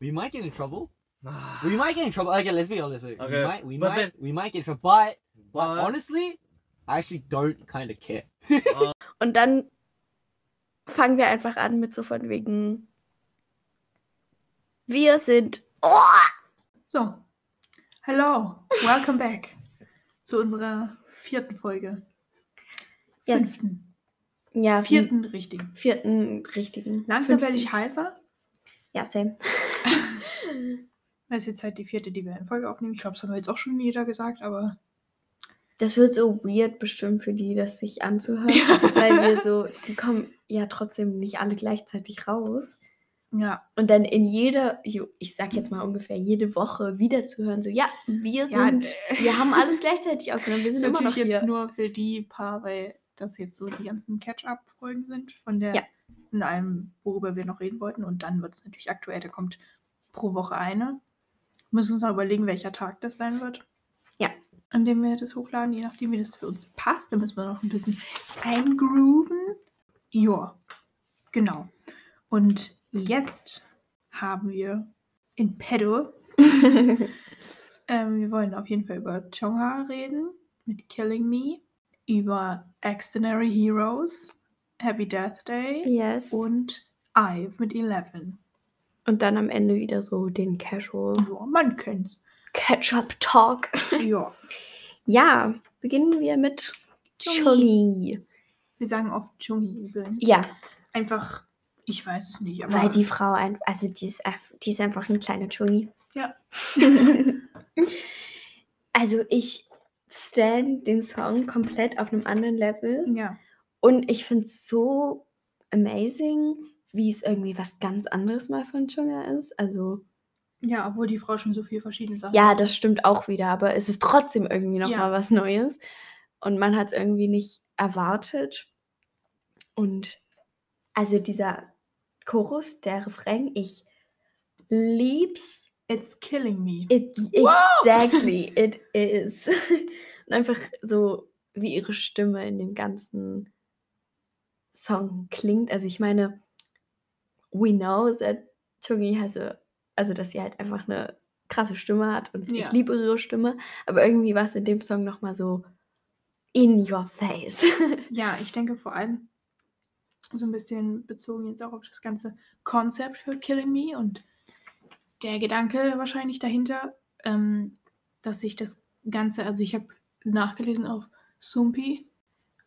we might get in trouble. Ah. We might get in trouble. Okay, let's be honest. We Okay, might, we but might, then- we might get in trouble. But, but But- honestly, I actually don't kind of care. Und dann fangen wir einfach an mit so von wegen. Wir sind. So, hello, welcome back zu unserer vierten Folge. Yes. Fünften. Ja, Vierten richtigen. vierten richtigen. Langsam Fünften. werde ich heißer. Ja, same. Das ist jetzt halt die vierte, die wir in Folge aufnehmen. Ich glaube, das haben wir jetzt auch schon jeder gesagt, aber Das wird so weird bestimmt für die, das sich anzuhören. Ja. Weil wir so, die kommen ja trotzdem nicht alle gleichzeitig raus. ja. Und dann in jeder, ich- sag jetzt mal ungefähr jede Woche wieder zu hören, so, ja, wir Ja, sind, äh, wir haben alles gleichzeitig aufgenommen, wir sind immer noch natürlich jetzt hier. nur für die paar, weil das jetzt so die ganzen Catch-up-Folgen sind von der Ja. Von allem, worüber wir noch reden wollten. Und dann wird es natürlich aktuell, da kommt pro Woche eine. Müssen uns noch überlegen, welcher Tag das sein wird. Ja. An dem wir das hochladen, je nachdem, wie das für uns passt. Da müssen wir noch ein bisschen eingrooven. Ja, genau. Und jetzt haben wir in Pedo ähm, wir wollen auf jeden Fall über Chonga reden, mit Killing Me, über Extraordinary Heroes, Happy Death Day yes. und Ive mit Eleven. Und dann am Ende wieder so den Casual Ja, man kennt's. Ketchup Talk. Ja. Ja, beginnen wir mit Chungi. Wir sagen oft Chungi übrigens. Ja, Einfach, ich weiß es nicht, aber. weil die Frau, ein, also die ist, die ist einfach eine kleine Chungi. Ja. also ich stand den Song komplett auf einem anderen Level. Ja. Und ich finde es so amazing, wie es irgendwie was ganz anderes mal von Chunga ist. Also, Ja, obwohl die Frau schon so viele verschiedene Sachen ja, das stimmt auch wieder, aber es ist trotzdem irgendwie noch Ja. mal was Neues. Und man hat es irgendwie nicht erwartet. Und also dieser Chorus, der Refrain, ich lieb's. It's killing me. It, Wow! exactly, it is. Und einfach so, wie ihre Stimme in dem ganzen Song klingt. Also ich meine, we know that Chungi has a, also dass sie halt einfach eine krasse Stimme hat und ich Ja. liebe ihre Stimme, aber irgendwie war es in dem Song nochmal so in your face. Ja, ich denke vor allem so ein bisschen bezogen jetzt auch auf das ganze Konzept für Killing Me und der Gedanke wahrscheinlich dahinter, ähm, dass sich das Ganze, also ich habe nachgelesen auf Sumpi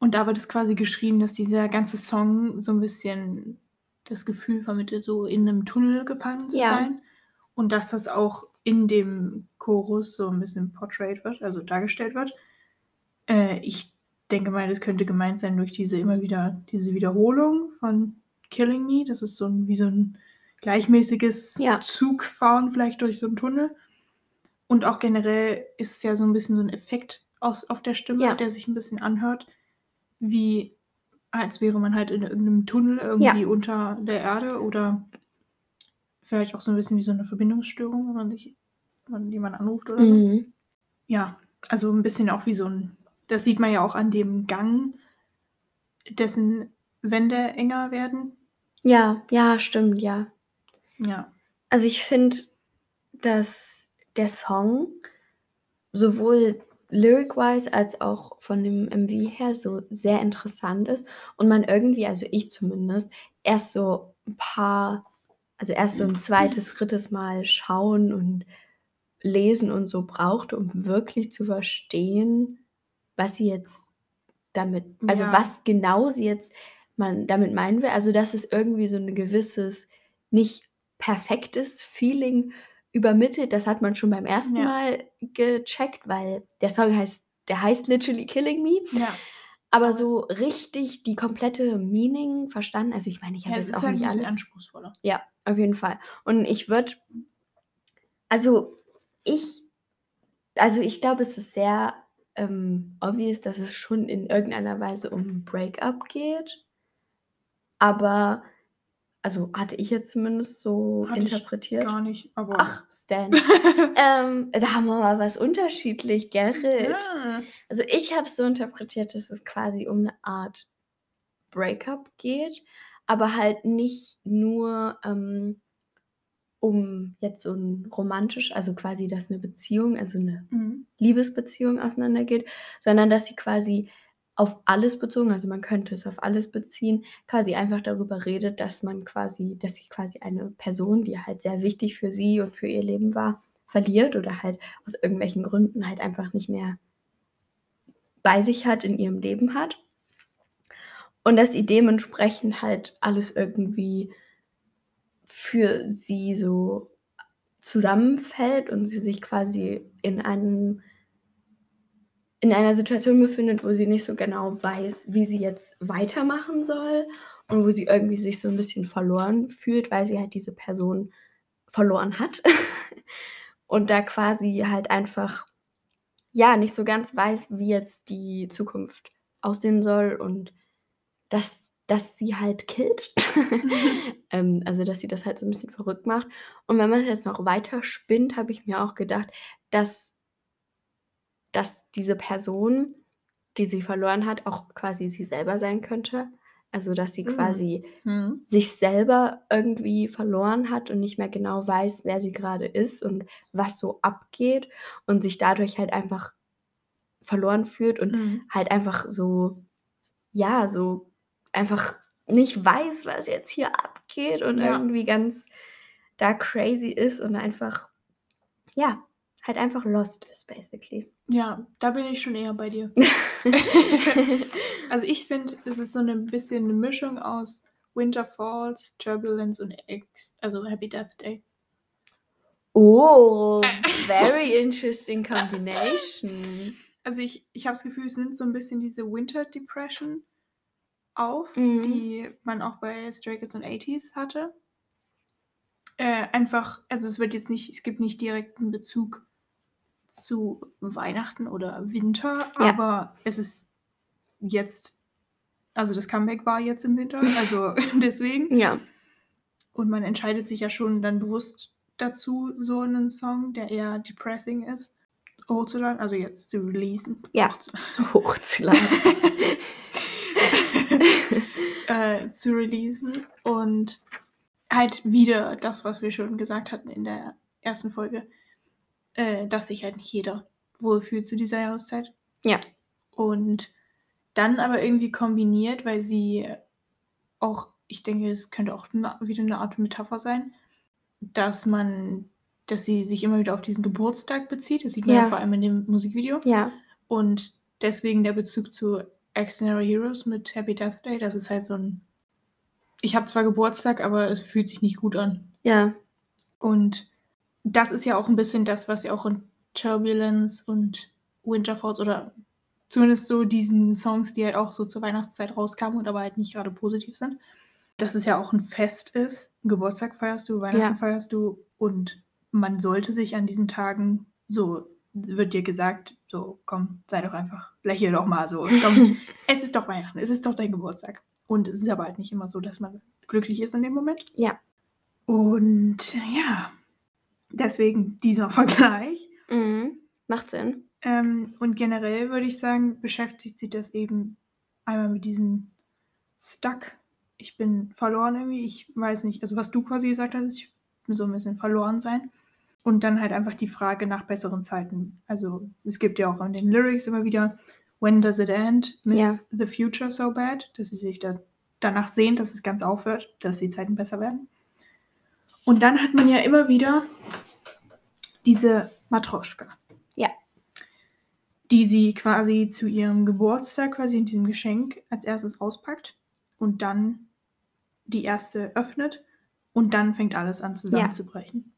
und da wird es quasi geschrieben, dass dieser ganze Song so ein bisschen das Gefühl vermittelt, so in einem Tunnel gefangen zu Ja. sein und dass das auch in dem Chorus so ein bisschen portrayed wird, also dargestellt wird. Äh, ich denke mal, das könnte gemeint sein durch diese immer wieder, diese Wiederholung von Killing Me. Das ist so ein, wie so ein gleichmäßiges Ja. Zugfahren vielleicht durch so einen Tunnel. Und auch generell ist es ja so ein bisschen so ein Effekt aus, auf der Stimme, Ja. der sich ein bisschen anhört, wie als wäre man halt in irgendeinem Tunnel irgendwie unter der Erde oder vielleicht auch so ein bisschen wie so eine Verbindungsstörung, wenn man sich, wenn man jemanden anruft oder so. Mhm. Ja, also ein bisschen auch wie so ein, das sieht man ja auch an dem Gang, dessen Wände enger werden. Ja, ja, stimmt, ja. Ja, Also ich finde, dass der Song sowohl lyric-wise als auch von dem MV her so sehr interessant ist und man irgendwie, also ich zumindest, erst so ein paar, also erst so ein zweites, drittes Mal schauen und lesen und so brauchte, um wirklich zu verstehen, was sie jetzt damit, also Ja. was genau sie jetzt man damit meinen will. Also dass es irgendwie so ein gewisses, nicht perfektes Feeling übermittelt. Das hat man schon beim ersten Ja. Mal gecheckt, weil der Song heißt, der heißt literally Killing Me. ja. Aber so richtig die komplette Meaning verstanden. Also ich meine, ich habe ja es jetzt auch halt nicht alles. anspruchsvoller. Ja, auf jeden Fall. Und ich würde, also ich, also ich glaube, es ist sehr ähm, obvious, dass es schon in irgendeiner Weise um ein Breakup geht. Aber, also hatte ich jetzt zumindest so Hatte interpretiert. Gar nicht, aber. Ach, Stan. ähm, da haben wir mal was unterschiedlich, Gerrit. ja. Also ich habe es so interpretiert, dass es quasi um eine Art Breakup geht, aber halt nicht nur ähm, um jetzt so ein romantisch, also quasi, dass eine Beziehung, also eine Mhm. Liebesbeziehung auseinandergeht, sondern dass sie quasi auf alles bezogen, also man könnte es auf alles beziehen, quasi einfach darüber redet, dass man quasi, dass sie quasi eine Person, die halt sehr wichtig für sie und für ihr Leben war, verliert oder halt aus irgendwelchen Gründen halt einfach nicht mehr bei sich hat, in ihrem Leben hat. Und dass sie dementsprechend halt alles irgendwie für sie so zusammenfällt und sie sich quasi in einem in einer Situation befindet, wo sie nicht so genau weiß, wie sie jetzt weitermachen soll und wo sie irgendwie sich so ein bisschen verloren fühlt, weil sie halt diese Person verloren hat und da quasi halt einfach ja nicht so ganz weiß, wie jetzt die Zukunft aussehen soll und dass, dass sie halt killt. ähm, also dass sie das halt so ein bisschen verrückt macht. Und wenn man es jetzt noch weiter spinnt, habe ich mir auch gedacht, dass dass diese Person, die sie verloren hat, auch quasi sie selber sein könnte. Also, dass sie Mhm. quasi Mhm. sich selber irgendwie verloren hat und nicht mehr genau weiß, wer sie gerade ist und was so abgeht und sich dadurch halt einfach verloren fühlt und Mhm. halt einfach so, ja, so einfach nicht weiß, was jetzt hier abgeht und Ja. irgendwie ganz da crazy ist und einfach, ja, halt einfach lost ist, basically. Ja, da bin ich schon eher bei dir. Also ich finde, es ist so ein bisschen eine Mischung aus Winter Falls, Turbulence und X, also Happy Death Day. oh, very interesting combination. Also ich, ich habe das Gefühl, es nimmt so ein bisschen diese Winter Depression auf, Mhm. die man auch bei Stray Kids und 80s hatte. Äh, einfach, also es wird jetzt nicht, es gibt nicht direkt einen Bezug zu Weihnachten oder Winter, Ja. aber es ist jetzt, also das Comeback war jetzt im Winter, also deswegen. Ja, Und man entscheidet sich ja schon dann bewusst dazu, so einen Song, der eher depressing ist, hochzuladen, also jetzt zu releasen. Ja. Hochzu- hochzuladen. äh, zu releasen und halt wieder das, was wir schon gesagt hatten in der ersten Folge, äh, dass sich halt nicht jeder wohlfühlt zu dieser Jahreszeit. Ja. Und dann aber irgendwie kombiniert, weil sie auch, ich denke, es könnte auch na- wieder eine Art Metapher sein, dass man, dass sie sich immer wieder auf diesen Geburtstag bezieht. Das sieht man ja, Ja. vor allem in dem Musikvideo. ja, Und deswegen der Bezug zu Extraordinary Heroes mit Happy Death Day, das ist halt so ein. Ich habe zwar Geburtstag, aber es fühlt sich nicht gut an. ja, Und das ist ja auch ein bisschen das, was ja auch in Turbulence und Winter Falls oder zumindest so diesen Songs, die halt auch so zur Weihnachtszeit rauskamen und aber halt nicht gerade positiv sind, dass es ja auch ein Fest ist. Geburtstag feierst du, Weihnachten Ja. feierst du und man sollte sich an diesen Tagen so wird dir gesagt, so komm, sei doch einfach, lächel doch mal so, komm, es ist doch Weihnachten, es ist doch dein Geburtstag. Und es ist aber halt nicht immer so, dass man glücklich ist in dem Moment. Ja. Und ja, deswegen dieser Vergleich. mhm. macht Sinn. Ähm, und generell würde ich sagen, beschäftigt sich das eben einmal mit diesem Stuck. Ich bin verloren irgendwie. Ich weiß nicht, also was du quasi gesagt hast, ich bin so ein bisschen verloren sein. Und dann halt einfach die Frage nach besseren Zeiten. Also es gibt ja auch an den Lyrics immer wieder, when does it end? Miss Ja. the future so bad? Dass sie sich da danach sehen, dass es ganz aufhört, dass die Zeiten besser werden. Und dann hat man ja immer wieder diese Matroschka. Ja. Die sie quasi zu ihrem Geburtstag, quasi in diesem Geschenk, als erstes auspackt und dann die erste öffnet und dann fängt alles an zusammenzubrechen.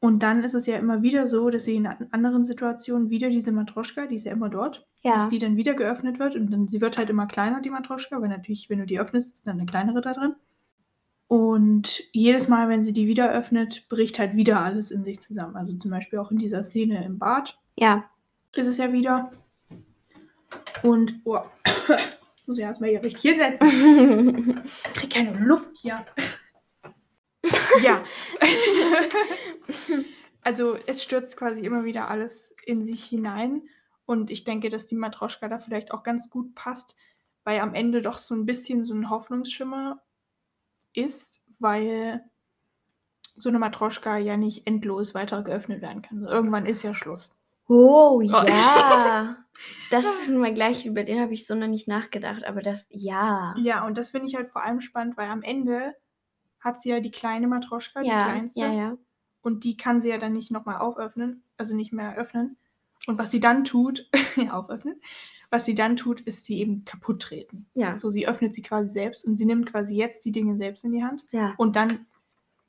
Und dann ist es ja immer wieder so, dass sie in an- anderen Situationen wieder diese Matroschka, die ist ja immer dort, Ja, dass die dann wieder geöffnet wird und dann sie wird halt immer kleiner, die Matroschka, weil natürlich, wenn du die öffnest, ist dann eine kleinere da drin. Und jedes Mal, wenn sie die wieder öffnet, bricht halt wieder alles in sich zusammen. Also zum Beispiel auch in dieser Szene im Bad ja, ist es ja wieder. Und, oh, muss ich erstmal hier richtig hinsetzen. Ich krieg keine Luft hier. ja. also es stürzt quasi immer wieder alles in sich hinein. Und ich denke, dass die Matroschka da vielleicht auch ganz gut passt, weil am Ende doch so ein bisschen so ein Hoffnungsschimmer ist, weil so eine Matroschka ja nicht endlos weiter geöffnet werden kann. Also irgendwann ist ja Schluss. Oh, ja. Das ist nun mal gleich, über den habe ich so noch nicht nachgedacht, aber das, ja. Ja, und das finde ich halt vor allem spannend, weil am Ende hat sie ja die kleine Matroschka, die Ja, kleinste. ja, ja. Und die kann sie ja dann nicht nochmal auföffnen, also nicht mehr öffnen. Und was sie dann tut, auföffnen, was sie dann tut, ist sie eben kaputt treten. Ja, So, sie öffnet sie quasi selbst und sie nimmt quasi jetzt die Dinge selbst in die Hand. ja. Und dann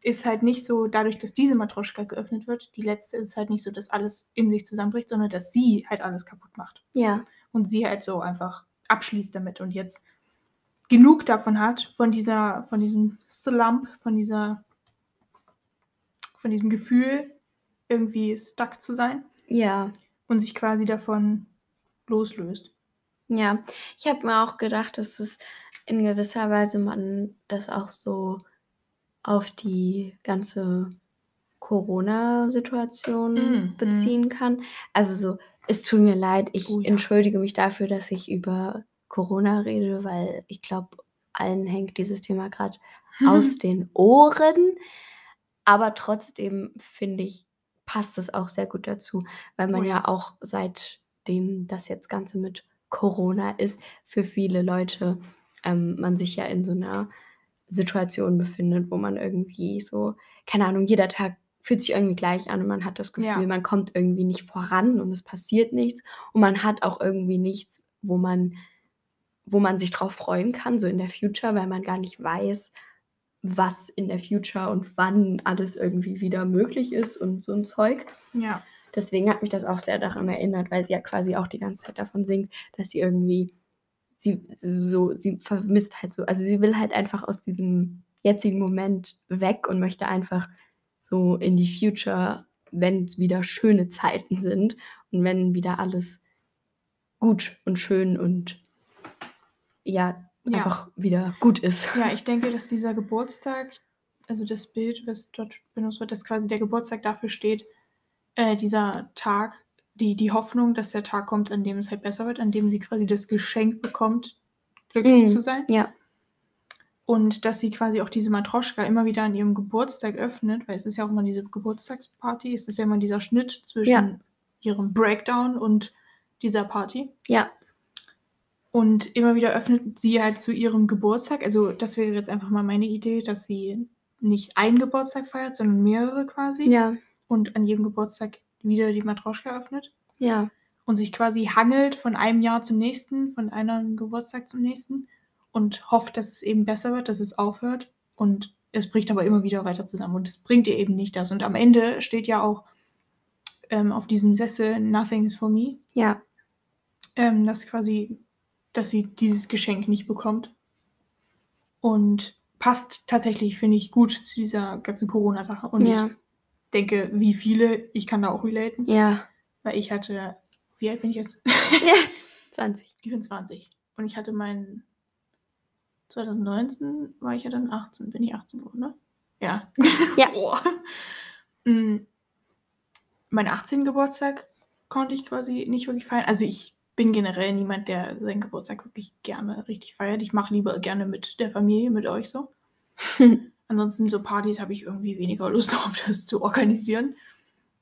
ist halt nicht so, dadurch, dass diese Matroschka geöffnet wird, die letzte ist halt nicht so, dass alles in sich zusammenbricht, sondern dass sie halt alles kaputt macht. Ja, Und sie halt so einfach abschließt damit und jetzt genug davon hat, von dieser, von diesem Slump, von dieser, von diesem Gefühl, irgendwie stuck zu sein ja. und sich quasi davon loslöst. Ja, ich habe mir auch gedacht, dass es in gewisser Weise man das auch so auf die ganze Corona-Situation Mhm. beziehen kann. Also so, es tut mir leid, ich Oh ja. entschuldige mich dafür, dass ich über Corona rede, weil ich glaube, allen hängt dieses Thema gerade aus den Ohren. Aber trotzdem finde ich, passt es auch sehr gut dazu, weil man Oh ja. ja. auch seitdem das jetzt Ganze mit Corona ist, für viele Leute ähm, man sich ja in so einer Situation befindet, wo man irgendwie so, keine Ahnung, jeder Tag fühlt sich irgendwie gleich an und man hat das Gefühl, Ja. man kommt irgendwie nicht voran und es passiert nichts und man hat auch irgendwie nichts, wo man, wo man sich drauf freuen kann, so in der Future, weil man gar nicht weiß, was in der Future und wann alles irgendwie wieder möglich ist und so ein Zeug. Ja. Deswegen hat mich das auch sehr daran erinnert, weil sie ja quasi auch die ganze Zeit davon singt, dass sie irgendwie, sie so, sie vermisst halt so, also sie will halt einfach aus diesem jetzigen Moment weg und möchte einfach so in die Future, wenn es wieder schöne Zeiten sind und wenn wieder alles gut und schön und ja, Ja. einfach wieder gut ist. Ja, ich denke, dass dieser Geburtstag, also das Bild, was dort benutzt wird, dass quasi der Geburtstag dafür steht, äh, dieser Tag, die, die Hoffnung, dass der Tag kommt, an dem es halt besser wird, an dem sie quasi das Geschenk bekommt, glücklich Mm, zu sein. Ja, Und dass sie quasi auch diese Matroschka immer wieder an ihrem Geburtstag öffnet, weil es ist ja auch immer diese Geburtstagsparty, es ist ja immer dieser Schnitt zwischen Ja. ihrem Breakdown und dieser Party. ja, Und immer wieder öffnet sie halt zu ihrem Geburtstag. Also das wäre jetzt einfach mal meine Idee, dass sie nicht einen Geburtstag feiert, sondern mehrere quasi. ja, Und an jedem Geburtstag wieder die Matroschka öffnet. ja, Und sich quasi hangelt von einem Jahr zum nächsten, von einem Geburtstag zum nächsten. Und hofft, dass es eben besser wird, dass es aufhört. Und es bricht aber immer wieder weiter zusammen. Und es bringt ihr eben nicht das. Und am Ende steht ja auch ähm, auf diesem Sessel Nothing is for me ja, ähm, dass quasi, dass sie dieses Geschenk nicht bekommt. Und passt tatsächlich, finde ich, gut zu dieser ganzen Corona-Sache. Und Ja. ich denke, wie viele, ich kann da auch relaten, ja, weil ich hatte, wie alt bin ich jetzt? ja, 20. Ich bin 20. Und ich hatte meinen 2019 war ich ja dann 18. Bin ich 18 geworden, ne? Ja. Ja. Boah. Mm, Mein 18. Geburtstag konnte ich quasi nicht wirklich feiern. Also ich bin generell niemand, der seinen Geburtstag wirklich gerne richtig feiert. Ich mache lieber gerne mit der Familie, mit euch so. Ansonsten so Partys habe ich irgendwie weniger Lust darauf, das zu organisieren.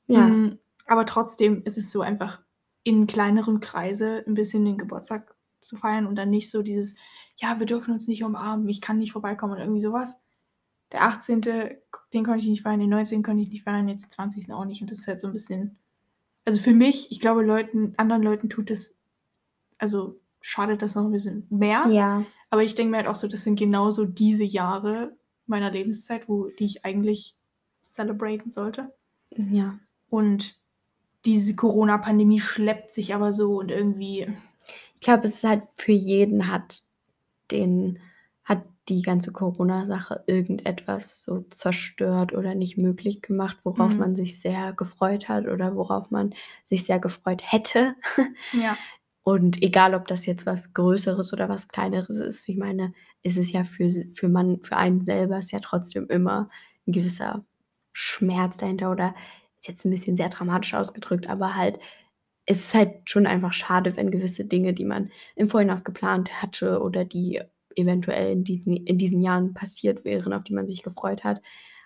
Ja, Mm, Aber trotzdem ist es so einfach in kleineren Kreise ein bisschen den Geburtstag zu feiern und dann nicht so dieses, ja, wir dürfen uns nicht umarmen, ich kann nicht vorbeikommen oder irgendwie sowas. Der 18., den konnte ich nicht feiern, den 19. konnte ich nicht feiern, jetzt den 20. auch nicht. Und das ist halt so ein bisschen, also für mich, ich glaube, Leuten, anderen Leuten tut es, also schadet das noch ein bisschen mehr. ja, Aber ich denke mir halt auch so, das sind genauso diese Jahre meiner Lebenszeit, wo die ich eigentlich celebraten sollte. ja. Und diese Corona-Pandemie schleppt sich aber so und irgendwie. Ich glaube, es ist halt für jeden hat den, hat die ganze Corona-Sache irgendetwas so zerstört oder nicht möglich gemacht, worauf Mhm. man sich sehr gefreut hat oder worauf man sich sehr gefreut hätte. Ja. Und egal, ob das jetzt was Größeres oder was Kleineres ist, ich meine, ist es ja für, für man, für einen selber ist ja trotzdem immer ein gewisser Schmerz dahinter oder ist jetzt ein bisschen sehr dramatisch ausgedrückt, aber halt, es ist halt schon einfach schade, wenn gewisse Dinge, die man im Vorhinaus geplant hatte oder die eventuell in diesen, in diesen Jahren passiert wären, auf die man sich gefreut hat,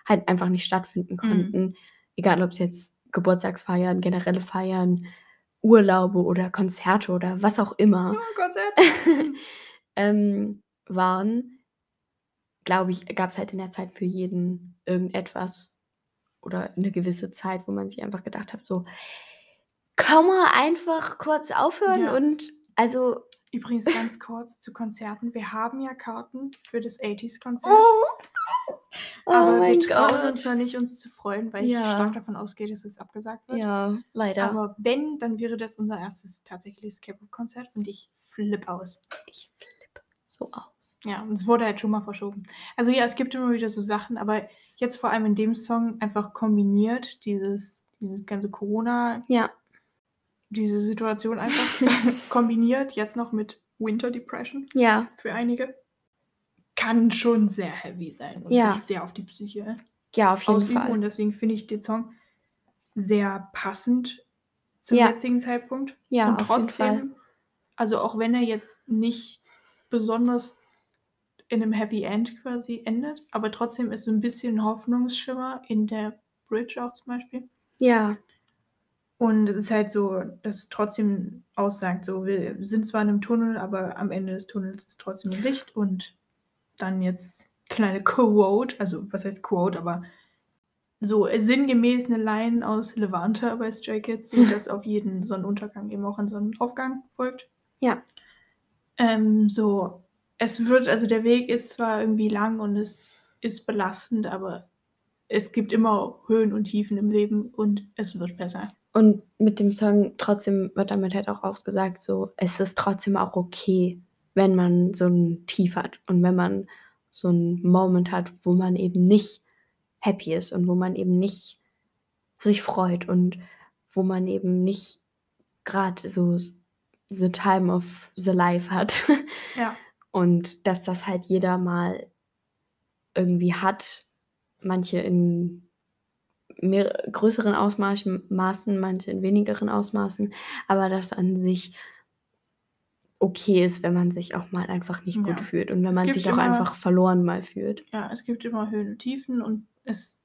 halt einfach nicht stattfinden Mhm. konnten. Egal, ob es jetzt Geburtstagsfeiern, generelle Feiern, Urlaube oder Konzerte oder was auch immer Gott sei Dank. ähm, waren, glaube ich, gab es halt in der Zeit für jeden irgendetwas oder eine gewisse Zeit, wo man sich einfach gedacht hat, so, kann man einfach kurz aufhören Ja. und also, Übrigens ganz kurz zu Konzerten. Wir haben ja Karten für das 80s-Konzert. oh, aber mein wir trauen uns noch nicht, uns zu freuen, weil ich Ja. stark davon ausgehe, dass es abgesagt wird. Ja, leider. Aber wenn, dann wäre das unser erstes tatsächliches K-Pop-Konzert und ich flippe aus. ich flippe so aus. Ja, und es wurde halt schon mal verschoben. Also ja, es gibt immer wieder so Sachen, aber jetzt vor allem in dem Song einfach kombiniert, dieses, dieses ganze Corona, Ja, diese Situation einfach kombiniert, jetzt noch mit Winter Depression ja, für einige, kann schon sehr heavy sein und Ja. sich sehr auf die Psyche ja, auf jeden ausüben. Fall. Und deswegen finde ich den Song sehr passend zum Ja. jetzigen Zeitpunkt. Ja, und trotzdem, also auch wenn er jetzt nicht besonders in einem Happy End quasi endet, aber trotzdem ist so ein bisschen Hoffnungsschimmer in der Bridge auch zum Beispiel. Ja, Und es ist halt so, dass es trotzdem aussagt, so wir sind zwar in einem Tunnel, aber am Ende des Tunnels ist trotzdem ein Licht und dann jetzt kleine Quote, also was heißt Quote, aber so sinngemäß eine Line aus Levante bei Stray Kids, so dass auf jeden Sonnenuntergang eben auch ein Sonnenaufgang folgt. Ja. Ähm, so, es wird, also der Weg ist zwar irgendwie lang und es ist belastend, aber es gibt immer Höhen und Tiefen im Leben und es wird besser. Und mit dem Song trotzdem wird damit halt auch ausgesagt, so, es ist trotzdem auch okay, wenn man so ein Tief hat und wenn man so einen Moment hat, wo man eben nicht happy ist und wo man eben nicht sich freut und wo man eben nicht gerade so the time of the life hat. Ja. Und dass das halt jeder mal irgendwie hat, manche in mehr, größeren Ausmaßen, Maßen, manche in wenigeren Ausmaßen, aber dass an sich okay ist, wenn man sich auch mal einfach nicht gut Ja. fühlt und wenn man sich auch immer- einfach verloren mal fühlt. Ja, es gibt immer Höhen und Tiefen und es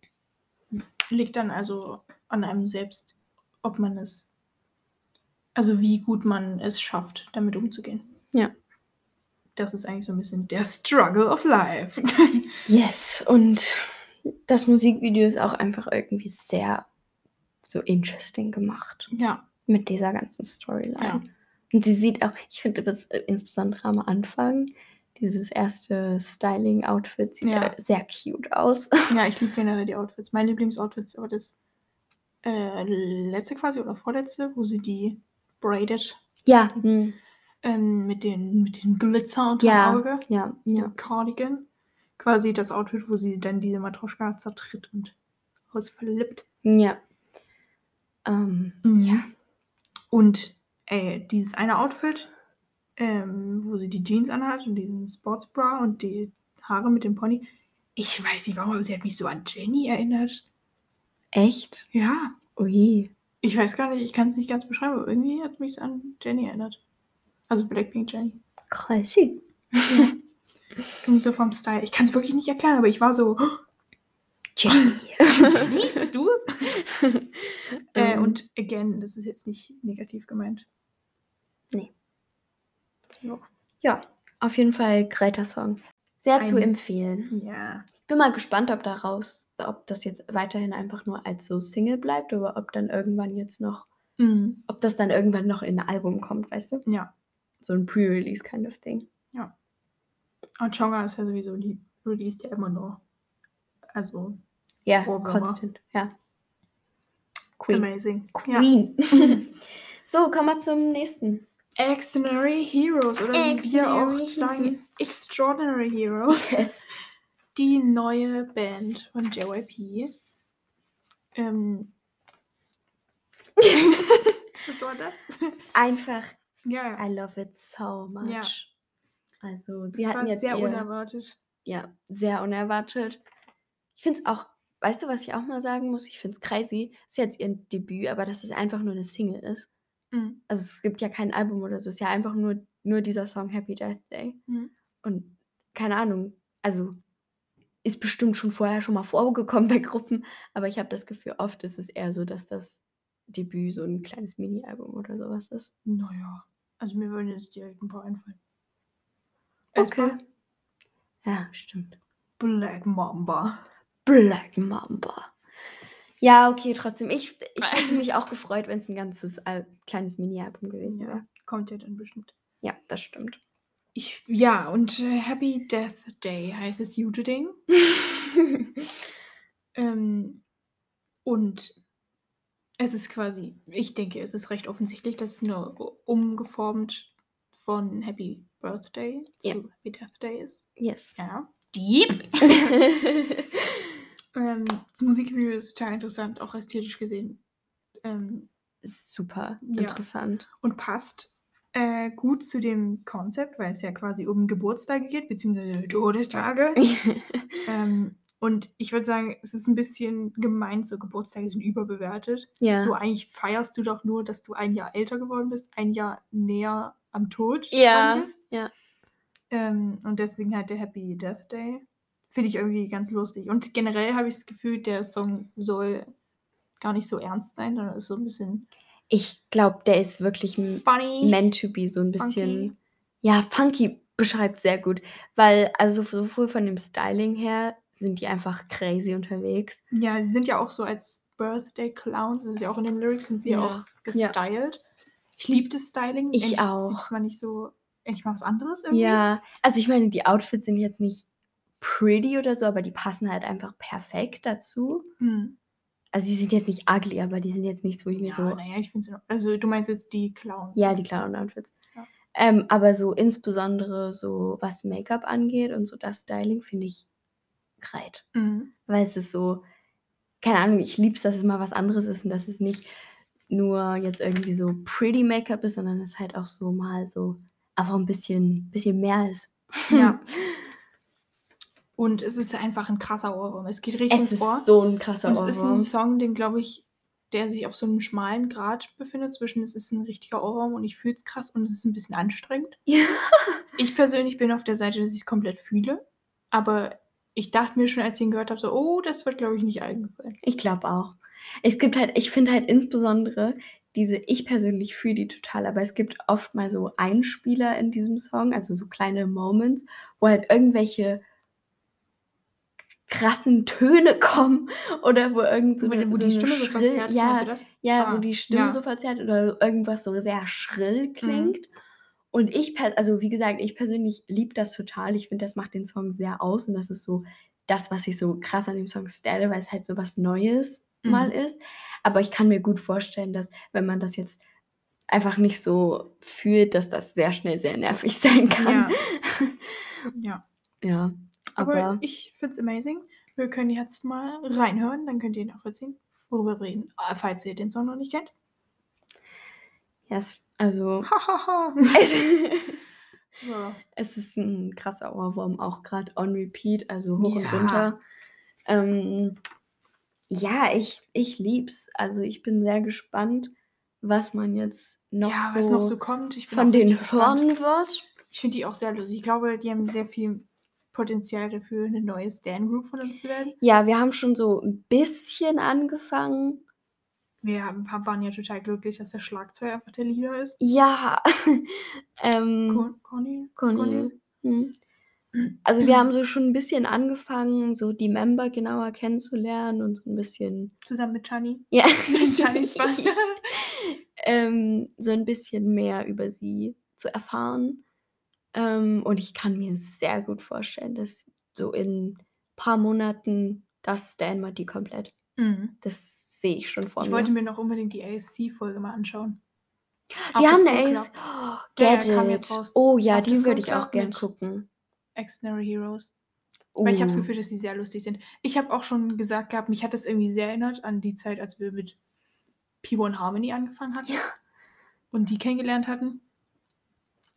liegt dann also an einem selbst, ob man es, also wie gut man es schafft, damit umzugehen. Ja. Das ist eigentlich so ein bisschen der Struggle of Life. Yes, und das Musikvideo ist auch einfach irgendwie sehr so interesting gemacht ja, mit dieser ganzen Storyline. Ja. Und sie sieht auch, ich finde das äh, insbesondere am Anfang, dieses erste Styling-Outfit sieht Ja. äh, sehr cute aus. ja, ich liebe generell die Outfits. Mein Lieblingsoutfit ist aber das äh, letzte quasi oder vorletzte, wo sie die braided ja, hm, ähm, mit, den, mit dem Glitzer unter Ja. dem Auge. ja, ja. Cardigan. Quasi das Outfit, wo sie dann diese Matroschka zertritt und ausflippt. Ja. Ähm, Ja. Und äh, dieses eine Outfit, ähm, wo sie die Jeans anhat und diesen Sportsbra und die Haare mit dem Pony. Ich weiß nicht warum, aber sie hat mich so an Jenny erinnert. echt? Ja. Ui. Ich weiß gar nicht, ich kann es nicht ganz beschreiben, aber irgendwie hat mich an Jenny erinnert. Also Blackpink Jenny. Crazy. Irgendwie so vom Style. Ich kann es wirklich nicht erklären, aber ich war so, "Oh, Jenny. Jenny, bist du es? Äh, Ähm, und again, das ist jetzt nicht negativ gemeint. Nee. Ja. ja, auf jeden Fall greiter Song. Sehr zu Ein- empfehlen. ja. Bin mal gespannt, ob daraus, ob das jetzt weiterhin einfach nur als so Single bleibt oder ob dann irgendwann jetzt noch, Mhm. ob das dann irgendwann noch in ein Album kommt, weißt du? Ja. So ein Pre-Release kind of thing. Und Chonga ist ja sowieso, die released ja immer nur. Also, Ja, constant. Ja. Queen. amazing. Ja. Queen. so, kommen wir zum nächsten. Extraordinary Heroes oder wie wir auch sagen. Extraordinary Heroes. Yes. Die neue Band von JYP. Ähm. Was war das? Einfach, ja, ja. I love it so much. Ja. Also, Das sie hatten war jetzt sehr ihr, unerwartet. ja, sehr unerwartet. Ich finde es auch, weißt du, was ich auch mal sagen muss? Ich finde es crazy. Ist jetzt ihr Debüt, aber dass es einfach nur eine Single ist. Mhm. Also es gibt ja kein Album oder so. Es ist ja einfach nur, nur dieser Song Happy Death Day. Mhm. Und keine Ahnung, also ist bestimmt schon vorher schon mal vorgekommen bei Gruppen, aber ich habe das Gefühl, oft ist es eher so, dass das Debüt so ein kleines Mini-Album oder sowas ist. Naja, also mir würden jetzt direkt ein paar einfallen. Okay. Aespa, Ja, stimmt. Black Mamba. Black Mamba. Ja, okay, trotzdem. Ich, ich hätte mich auch gefreut, wenn es ein ganzes Al kleines Mini-Album gewesen Ja, wäre. kommt ja dann bestimmt. Ja, das stimmt. Ich, ja, und äh, Happy Death Day heißt es Jude-Ding. Ähm, und es ist quasi, ich denke, es ist recht offensichtlich, dass es nur umgeformt von Happy Birthday Ja. zu Happy Death Day ist. yes. Ja. Deep. ähm, das Musikvideo ist total interessant, auch ästhetisch gesehen. Ähm, Super Ja. interessant. und passt äh, gut zu dem Konzept, weil es ja quasi um Geburtstage geht, beziehungsweise Todestage. ähm, und ich würde sagen, es ist ein bisschen gemein, so Geburtstage sind überbewertet. ja. So eigentlich feierst du doch nur, dass du ein Jahr älter geworden bist, ein Jahr näher am Tod ja. bist. Ja. Ähm, und deswegen halt der Happy Death Day. Finde ich irgendwie ganz lustig. Und generell habe ich das Gefühl, der Song soll gar nicht so ernst sein, sondern ist so ein bisschen Ich glaube, der ist wirklich funny. meant to be so ein Funky. bisschen. Ja, funky beschreibt sehr gut. Weil, also sowohl von dem Styling her sind die einfach crazy unterwegs. Ja, sie sind ja auch so als Birthday Clowns, das ist ja auch in den Lyrics, sind sie ja Ja. auch gestylt. Ich liebe das Styling. Ich Endlich auch. Sieht es mal nicht so, endlich mal was anderes irgendwie. Ja, also ich meine, die Outfits sind jetzt nicht pretty oder so, aber die passen halt einfach perfekt dazu. Hm. Also die sind jetzt nicht ugly, aber die sind jetzt nichts, wo ich mir Ja, so. naja, ich finde es. Also, du meinst jetzt die Clown. Ja, die Clown-Outfits. Ja. Ähm, aber so insbesondere so, was Make-up angeht und so das Styling, finde ich greit. Mhm. Weil es ist so, keine Ahnung, ich liebe es, dass es mal was anderes ist und dass es nicht nur jetzt irgendwie so pretty Make-up ist, sondern es halt auch so mal so einfach ein bisschen, bisschen mehr ist. Ja. Und es ist einfach ein krasser Ohrwurm. Es geht richtig es ins Ohr. ist so ein krasser Und es ist ein Ohrwurm. Song, den glaube ich, der sich auf so einem schmalen Grad befindet zwischen es ist ein richtiger Ohrwurm und ich fühle es krass und es ist ein bisschen anstrengend. Ja. Ich persönlich bin auf der Seite, dass ich es komplett fühle. Aber ich dachte mir schon, als ich ihn gehört habe, so, oh, das wird, glaube ich, nicht allen gefallen. Ich glaube auch. Es gibt halt, ich finde halt insbesondere diese, ich persönlich fühle die total, aber es gibt oft mal so Einspieler in diesem Song, also so kleine Moments, wo halt irgendwelche krassen Töne kommen oder wo irgend so, wo wo so die Stimme so verzerrt ist, ja, meinst du das? ja, Ah, wo die Stimme ja. so verzerrt oder irgendwas so sehr Mhm. schrill klingt. Und ich, also wie gesagt, ich persönlich liebe das total. Ich finde, das macht den Song sehr aus und das ist so das, was ich so krass an dem Song stelle, weil es halt so was Neues mal Mhm. ist. Aber ich kann mir gut vorstellen, dass wenn man das jetzt einfach nicht so fühlt, dass das sehr schnell sehr nervig sein kann. Ja. Ja, Aber, aber, ich finde es amazing. Wir können jetzt mal reinhören, dann könnt ihr nachvollziehen, worüber wir reden, äh, falls ihr den Song noch nicht kennt. yes, also es, es ist ein krasser Ohrwurm, auch gerade on repeat, also hoch und Ja. runter. Ähm, ja, ich, ich lieb's. Also ich bin sehr gespannt, was man jetzt noch, ja, so, was noch so kommt. Von auch den richtig gespannt. hören wird. Ich finde die auch sehr lustig. Ich glaube, die haben sehr viel Potenzial dafür, eine neue Stan-Group von uns zu werden. Ja, wir haben schon so ein bisschen angefangen. Wir haben, waren ja total glücklich, dass der Schlagzeuger einfach der Leader ist. Ja. ähm, Con Conny? Cornel. Hm. Also wir haben so schon ein bisschen angefangen, so die Member genauer kennenzulernen und so ein bisschen, Zusammen mit Chani. ja, Chani Spaß. ähm, so ein bisschen mehr über sie zu erfahren. Ähm, und ich kann mir sehr gut vorstellen, dass so in ein paar Monaten das Stan mal die komplett. Mhm. Das sehe ich schon vor Ich mir. wollte mir noch unbedingt die ASC-Folge mal anschauen. die haben eine. Club. Oh, Ja, ja. Oh ja, After die School würde ich auch gern mit- gucken. Extraordinary Heroes. Weil ich habe das Oh. Gefühl, dass sie sehr lustig sind. Ich habe auch schon gesagt gehabt, mich hat das irgendwie sehr erinnert an die Zeit, als wir mit P1 Harmony angefangen hatten. Ja. Und die kennengelernt hatten.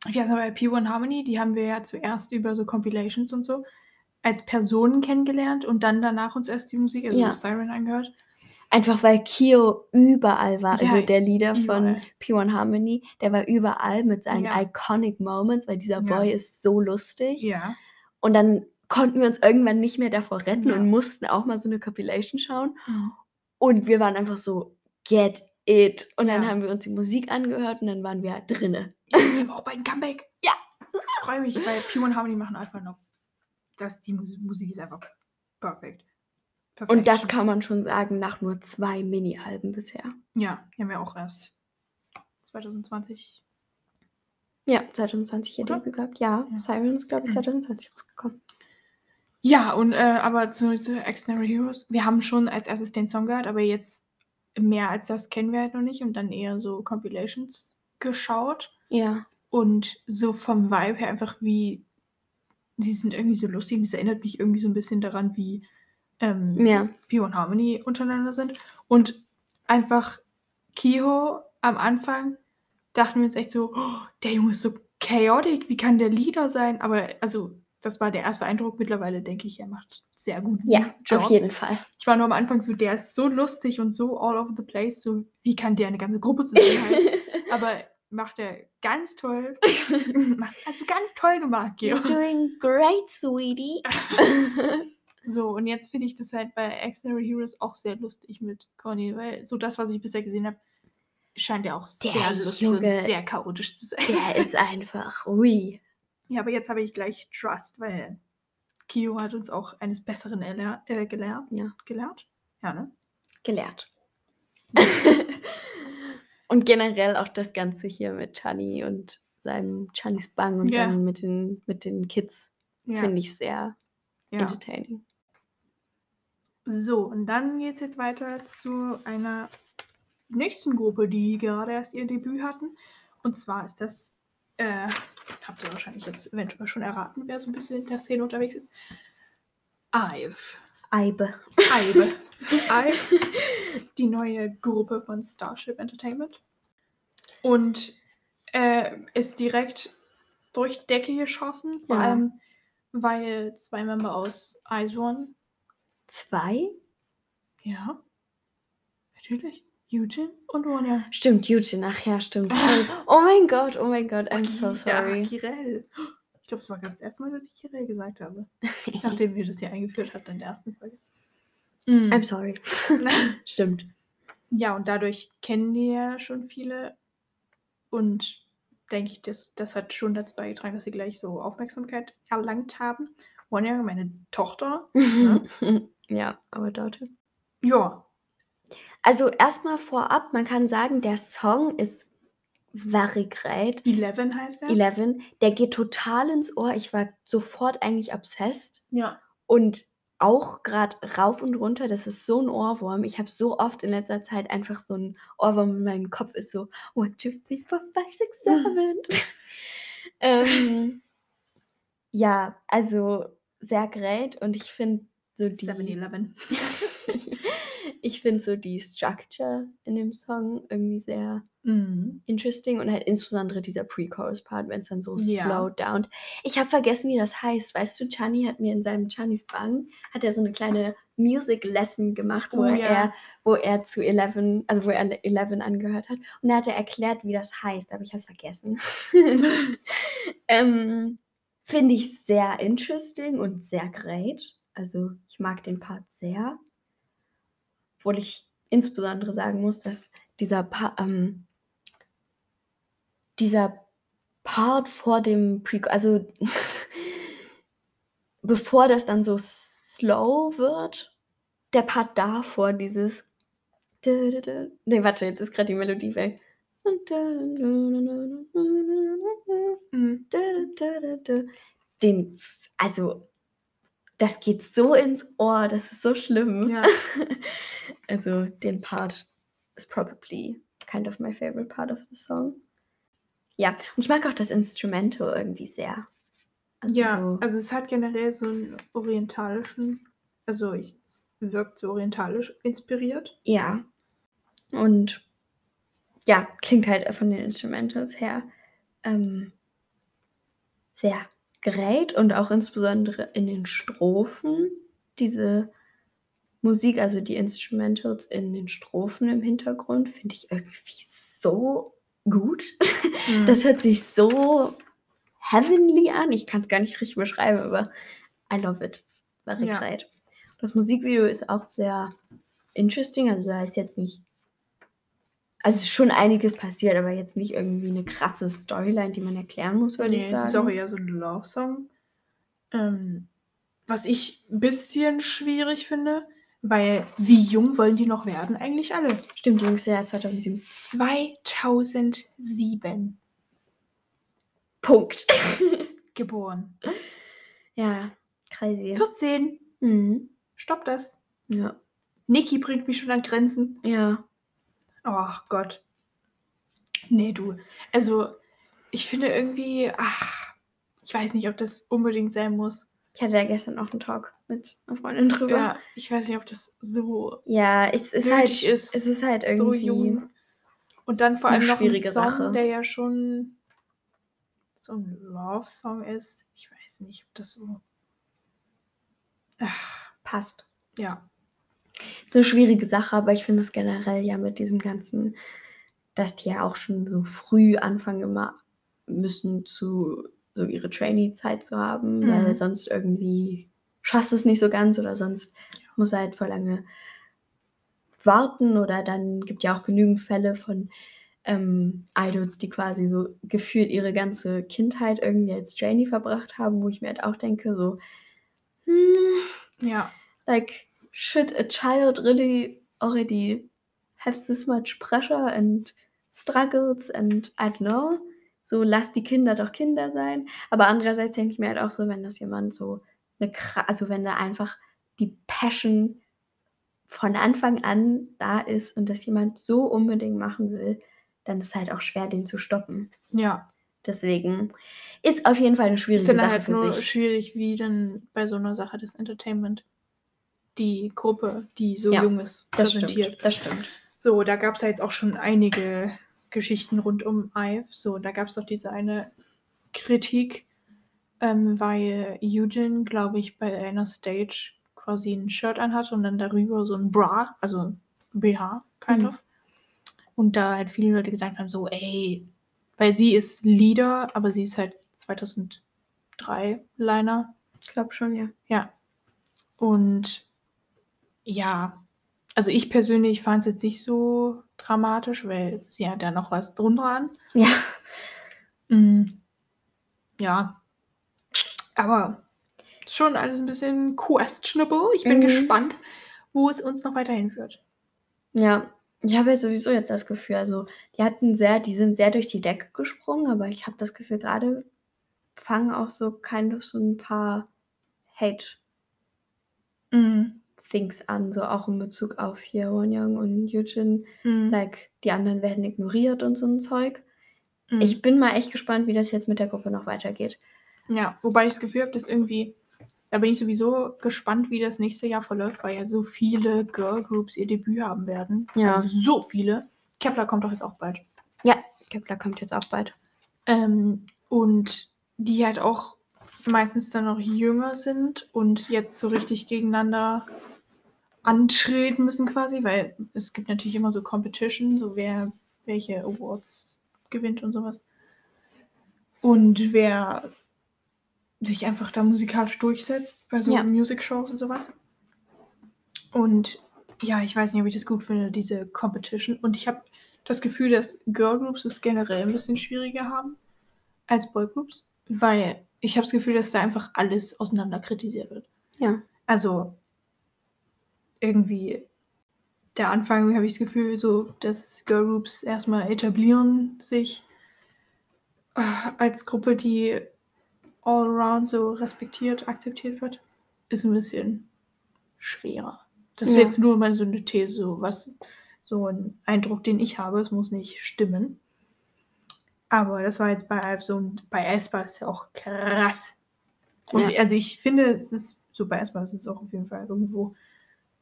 Ich weiß noch, bei P1 Harmony, die haben wir ja zuerst über so Compilations und so als Personen kennengelernt und dann danach uns erst die Musik, also Ja. Siren angehört. Einfach weil Kyo überall war. Ja, also der Leader überall. von P1 Harmony, der war überall mit seinen Ja. iconic Moments, weil dieser. Boy ist so lustig. Ja. Und dann konnten wir uns irgendwann nicht mehr davor retten und mussten auch mal so eine Compilation schauen. Und wir waren einfach so, get it. Und dann haben wir uns die Musik angehört und dann waren wir drinne. Ja, wir haben auch bald ein Comeback. Ja. Ich freue mich, weil Pure und Harmony machen einfach noch. Das, die Mus Musik ist einfach perfekt. Und das Perfection. kann man schon sagen nach nur zwei Mini-Alben bisher. Ja, die haben wir auch erst 2020. Ja, 2020 ihr Oder? Debüt gehabt. Ja, Ja. Siren ist, glaube ich, Mhm. 2020 rausgekommen. Ja, und äh, aber zu, zu Extraordinary Heroes. Wir haben schon als erstes den Song gehört, aber jetzt mehr als das kennen wir halt noch nicht und dann eher so Compilations geschaut. Ja. Und so vom Vibe her einfach wie. Sie sind irgendwie so lustig. und Das erinnert mich irgendwie so ein bisschen daran, wie ähm, Ja. Pure und Harmony untereinander sind. Und einfach Kiho am Anfang dachten wir uns echt so, oh, der Junge ist so chaotic, wie kann der Leader sein? Aber also, das war der erste Eindruck. Mittlerweile denke ich, er macht sehr guten Ja, Job. auf jeden Fall. Ich war nur am Anfang so, der ist so lustig und so all over the place. So, wie kann der eine ganze Gruppe zusammenhalten? Aber macht er ganz toll. Hast du ganz toll gemacht, Geo. You're doing great, sweetie. So, und jetzt finde ich das halt bei Extraordinary Heroes auch sehr lustig mit Conny, weil so das, was ich bisher gesehen habe, scheint ja auch Der sehr lustig Junge. und sehr chaotisch zu sein. Der ist einfach, ui. Ja, aber jetzt habe ich gleich Trust, weil Kio hat uns auch eines Besseren erler- äh, gelernt. Ja. Gelehrt? Ja, ne? Gelehrt. und generell auch das Ganze hier mit Chani und seinem Chanis Bang und Ja. dann mit den, mit den Kids Ja. finde ich sehr ja. entertaining. So, und dann geht es jetzt weiter zu einer nächsten Gruppe, die gerade erst ihr Debüt hatten. Und zwar ist das, äh, habt ihr wahrscheinlich jetzt eventuell schon erraten, wer so ein bisschen in der Szene unterwegs ist. Ive. Eibe. Ive. Ive, die neue Gruppe von Starship Entertainment. Und äh, ist direkt durch die Decke geschossen, vor Ja. allem weil zwei Member aus Ice One Zwei? Ja. Natürlich. Eugene und Ronja. Stimmt, Eugene. Ach ja, stimmt. Oh mein Gott, oh mein Gott, I'm so Ja, sorry. Kirel. Ich glaube, es war ganz das erste Mal, dass ich Kirel gesagt habe. Nachdem wir das hier eingeführt hatten in der ersten Folge. I'm sorry. Stimmt. ja, und dadurch kennen die ja schon viele. Und denke ich, das, das hat schon dazu beigetragen, dass sie gleich so Aufmerksamkeit erlangt haben. Ronja, meine Tochter. Ja, aber Daughter. Ja. Also erstmal vorab, man kann sagen, der Song ist very great. Eleven heißt er. Eleven, der geht total ins Ohr. Ich war sofort eigentlich obsessed Ja. und auch gerade rauf und runter. Das ist so ein Ohrwurm. Ich habe so oft in letzter Zeit einfach so ein Ohrwurm in meinem Kopf ist so one, two, three, four, five, six, seven. ähm, ja, also sehr great und ich finde so die 7-Eleven. ich finde so die Structure in dem Song irgendwie sehr Mhm. interesting und halt insbesondere dieser Pre-Chorus-Part, wenn es dann so Ja. slow down. Ich habe vergessen, wie das heißt. Weißt du, Chani hat mir in seinem Chani's Bang hat er so eine kleine Music Lesson gemacht, wo Oh, er ja. wo er zu Eleven, also wo er Eleven angehört hat und da hat er erklärt, wie das heißt, aber ich habe es vergessen. ähm, Finde ich sehr interesting und sehr great. Also ich mag den Part sehr. Obwohl ich insbesondere sagen muss, dass dieser, pa ähm, dieser Part vor dem Pre, also bevor das dann so slow wird, der Part davor, dieses. Ne, warte, jetzt ist gerade die Melodie weg. Mhm. Den, also, das geht so ins Ohr, das ist so schlimm. Ja. Also, den Part ist probably kind of my favorite part of the song. Ja, und ich mag auch das Instrumental irgendwie sehr. Also Ja, so, also es hat generell so einen orientalischen, also ich, es wirkt so orientalisch inspiriert. ja. Und ja, klingt halt von den Instrumentals her ähm, sehr great und auch insbesondere in den Strophen diese Musik, also die Instrumentals in den Strophen im Hintergrund, finde ich irgendwie so gut. Mhm. Das hört sich so heavenly an. Ich kann es gar nicht richtig beschreiben, aber I love it. Very Ja. great. Das Musikvideo ist auch sehr interesting. Also da ist jetzt nicht. Also es schon einiges passiert, aber jetzt nicht irgendwie eine krasse Storyline, die man erklären muss, würde Nee, ich es sagen. ist auch eher so ein Love-Song. Ähm, was ich ein bisschen schwierig finde, weil wie jung wollen die noch werden eigentlich alle? Stimmt, jüngste Jahr 2007. 2007 Punkt. geboren. ja, crazy. 14. Mhm. Stopp das. Ja. Niki bringt mich schon an Grenzen. Ja. Ach Gott. Nee, du. Also, ich finde irgendwie, ach, ich weiß nicht, ob das unbedingt sein muss. Ich hatte ja gestern auch einen Talk mit einer Freundin drüber. Ja, ich weiß nicht, ob das so Ja, es ist halt, ist. es ist halt irgendwie. so jung. Und dann vor allem noch ein Song, Sache. der ja schon so ein Love-Song ist. Ich weiß nicht, ob das so. Ach, passt. ja. Ist eine schwierige Sache, aber ich finde es generell ja mit diesem ganzen, dass die ja auch schon so früh anfangen immer müssen zu so ihre Trainee-Zeit zu haben, Mhm. weil sonst irgendwie schaffst du es nicht so ganz oder sonst muss er halt voll lange warten oder dann gibt ja auch genügend Fälle von ähm, Idols, die quasi so gefühlt ihre ganze Kindheit irgendwie als Trainee verbracht haben, wo ich mir halt auch denke, so, hm, Ja. like should a child really already have this much pressure and struggles and I don't know. So lass die Kinder doch Kinder sein. Aber andererseits denke ich mir halt auch so wenn das jemand so eine also wenn da einfach die Passion von Anfang an da ist und das jemand so unbedingt machen will dann ist halt auch schwer den zu stoppen. Ja. deswegen ist auf jeden Fall eine Ist schwierige dann Sache halt für nur sich. schwierig, wie dann bei so einer Sache das Entertainment die Gruppe, die so Ja, jung ist, das präsentiert. stimmt das stimmt So, da gab es ja jetzt auch schon einige Geschichten rund um Ive. So, da gab es doch diese eine Kritik, ähm, weil Eugene, glaube ich, bei einer Stage quasi ein Shirt anhat und dann darüber so ein Bra, also ein BH, kind Mhm. of. Und da halt viele Leute gesagt haben, so, ey, weil sie ist Leader, aber sie ist halt 2003 Liner. ich glaube schon ja Ja. Und ja, also ich persönlich fand es jetzt nicht so dramatisch, weil sie hat da noch was drunter an. ja Mhm. Ja. Aber schon alles ein bisschen questionable. Ich bin Mhm. gespannt, wo es uns noch weiterhin führt. Ja, ich habe ja sowieso jetzt das Gefühl, also die hatten sehr, die sind sehr durch die Decke gesprungen, aber ich habe das Gefühl, gerade fangen auch so kind of so ein paar Hate-Things Mhm. An, so auch in Bezug auf hier Wonyoung und Eugene. Mhm. Like, die anderen werden ignoriert und so ein Zeug. Mhm. Ich bin mal echt gespannt, wie das jetzt mit der Gruppe noch weitergeht. Ja, wobei ich das Gefühl habe, dass irgendwie, da bin ich sowieso gespannt, wie das nächste Jahr verläuft, weil ja so viele Girl Groups ihr Debüt haben werden. Ja. Also so viele. Kepler kommt doch jetzt auch bald. Kepler kommt jetzt auch bald. Ähm, und die halt auch meistens dann noch jünger sind und jetzt so richtig gegeneinander antreten müssen quasi, weil es gibt natürlich immer so Competition, so wer welche Awards gewinnt und sowas. Und wer sich einfach da musikalisch durchsetzt bei so Ja. Music-Shows und sowas. Und ja, ich weiß nicht, ob ich das gut finde, diese Competition. Und ich habe das Gefühl, dass Girlgroups es generell ein bisschen schwieriger haben als Boygroups, weil ich habe das Gefühl, dass da einfach alles auseinander kritisiert wird. Ja. Also irgendwie der Anfang habe ich das Gefühl, so dass Girlgroups erstmal etablieren sich äh, als Gruppe, die all around so respektiert, akzeptiert wird, ist ein bisschen schwerer. Das ist Ja. jetzt nur mal so eine These, so was so ein Eindruck, den ich habe. Es muss nicht stimmen. Aber das war jetzt bei Alp so und bei Espa ist ja auch krass. Und Ja. also ich finde, es ist so bei Espa ist es auch auf jeden Fall irgendwo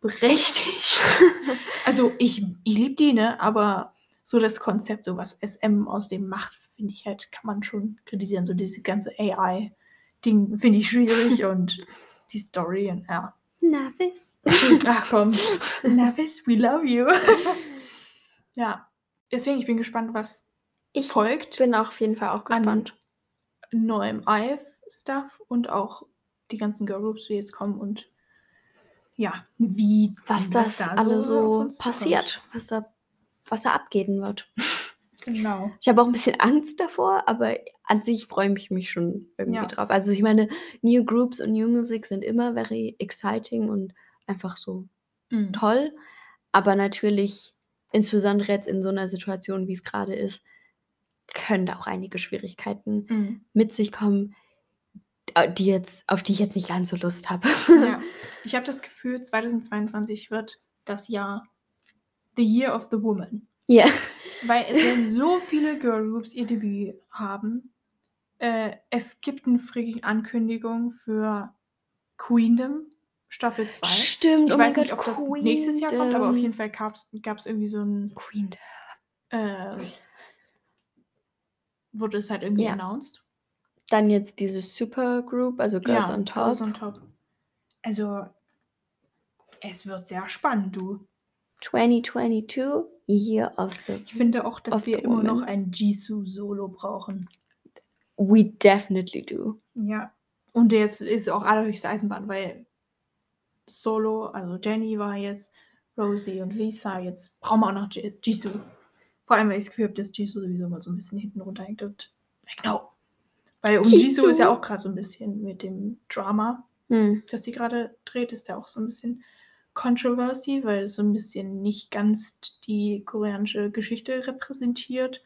berechtigt. also ich, ich liebe die, ne? Aber so das Konzept, so was SM aus dem macht, finde ich halt, kann man schon kritisieren. So diese ganze AI-Ding finde ich schwierig und die Story und ja. Navis. Ach komm. Navis, we love you. ja. Deswegen, ich bin gespannt, was Ich folgt. bin auch auf jeden Fall auch An- gespannt. neuem IVE-Stuff und auch die ganzen Girl Groups, die jetzt kommen und ja, wie Was das da alle so zukommt. passiert, was da, was da abgehen wird. Genau. Ich habe auch ein bisschen Angst davor, aber an sich freue ich mich schon irgendwie Ja. drauf. Also ich meine, New Groups und New Music sind immer very exciting und einfach so Mhm. toll. Aber natürlich, insbesondere jetzt in so einer Situation, wie es gerade ist, können da auch einige Schwierigkeiten Mhm. mit sich kommen, die jetzt, auf die ich jetzt nicht ganz so Lust habe. Ja. Ich habe das Gefühl, 2022 wird das Jahr The Year of the Woman. Ja. Weil es werden so viele Girl Groups ihr Debüt haben. Äh, es gibt eine freaking Ankündigung für Queendom Staffel 2. Stimmt, Ich oh weiß nicht, Gott, ob das nächstes Jahr kommt, aber auf jeden Queendom. Fall gab es irgendwie so ein. Queen. Äh, wurde es halt irgendwie Ja. announced. Dann jetzt diese Supergroup, also Girls on Top. Girls on Top. Also, es wird sehr spannend, du. 2022, Year of the. Ich finde auch, dass wir immer noch Woman. ein Jisoo-Solo brauchen. We definitely do. Ja. Und jetzt ist auch allerhöchste Eisenbahn, weil Solo, also Jenny war jetzt, Rosie und Lisa, jetzt brauchen wir auch noch Ji- Jisoo. Vor allem, weil ich das Gefühl habe, dass Jisoo sowieso mal so ein bisschen hinten runterhängt. Und genau. Weil um Jisoo ist ja auch gerade so ein bisschen mit dem Drama, Hm. das sie gerade dreht, ist ja auch so ein bisschen Controversy, weil es so ein bisschen nicht ganz die koreanische Geschichte repräsentiert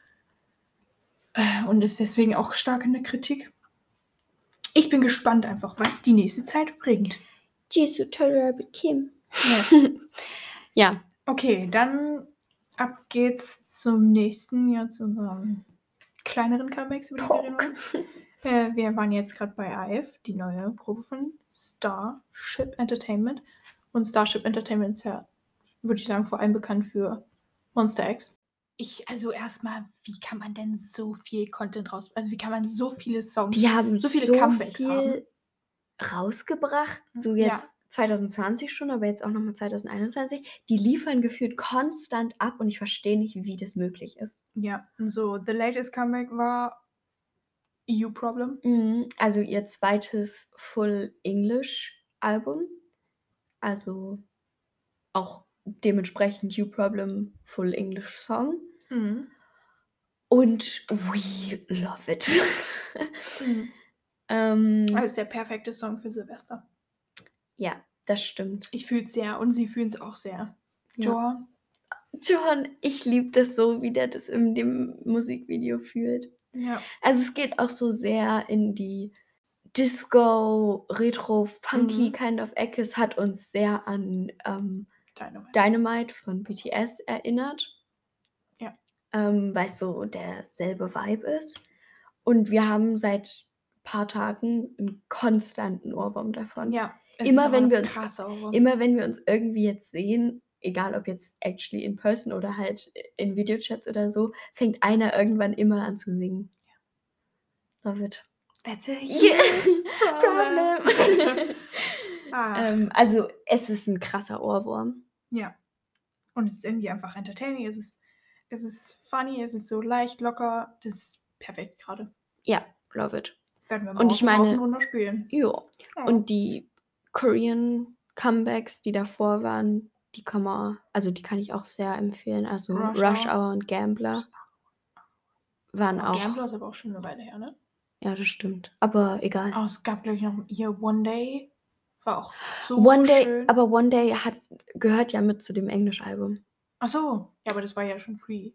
äh, und ist deswegen auch stark in der Kritik. Ich bin gespannt einfach, was die nächste Zeit bringt. Jisoo, Rabbit Kim. ja, Okay, dann ab geht's zum nächsten Jahr zu unserem kleineren Comebacks, über die wir reden. Äh, wir waren jetzt gerade bei AF, die neue Probe von Starship Entertainment. Und Starship Entertainment ist ja, würde ich sagen, vor allem bekannt für Monster X. Ich, also erstmal, wie kann man denn so viel Content raus, also wie kann man so viele Songs, die haben so viele so Comebacks viel haben. rausgebracht. So Ja. jetzt 2020 schon, aber jetzt auch nochmal 2021. Die liefern gefühlt konstant ab und ich verstehe nicht, wie das möglich ist. Ja, und so, the latest Comeback war EU Problem. Mhm, Also ihr zweites Full English Album. Also auch dementsprechend You Problem Full English Song. Mhm. Und we love it. Mhm. ähm, Das ist der perfekte Song für Silvester. ja, das stimmt. Ich fühle es sehr und sie fühlen es auch sehr. Ja. Joa. John, ich liebe das so, wie der das in dem Musikvideo fühlt. Ja. Also es geht auch so sehr in die Disco, Retro, Funky Mhm. kind of Ecke. Es hat uns sehr an ähm, Dynamite. Dynamite von BTS erinnert. Ja. Ähm, weil es so derselbe Vibe ist. Und wir haben seit paar Tagen einen konstanten Ohrwurm davon. ja. es Immer wenn ein wir uns- Ohrwurm. Immer wenn wir uns irgendwie jetzt sehen, egal ob jetzt actually in person oder halt in Videochats oder so, fängt einer irgendwann immer an zu singen. Love it. That's a Yeah. problem. Ah, ähm, also es ist ein krasser Ohrwurm. ja. Und es ist irgendwie einfach entertaining. Es ist, es ist funny, es ist so leicht, locker. Das ist perfekt gerade. Ja, love it. Werden wir Und ich meine- runter spielen. Jo. Ja. Und die Korean Comebacks, die davor waren, die kann man, also die kann ich auch sehr empfehlen. Also Rush Rush, Hour. Und Gambler waren auch. Gambler ist aber auch schon eine Weile her, ne? Ja, das stimmt. Aber egal. Oh, es gab, glaube ich, noch hier One Day. War auch so One Day, schön. aber One Day hat, gehört ja mit zu dem Englisch-Album. Ach so. Ja, aber das war ja schon pre.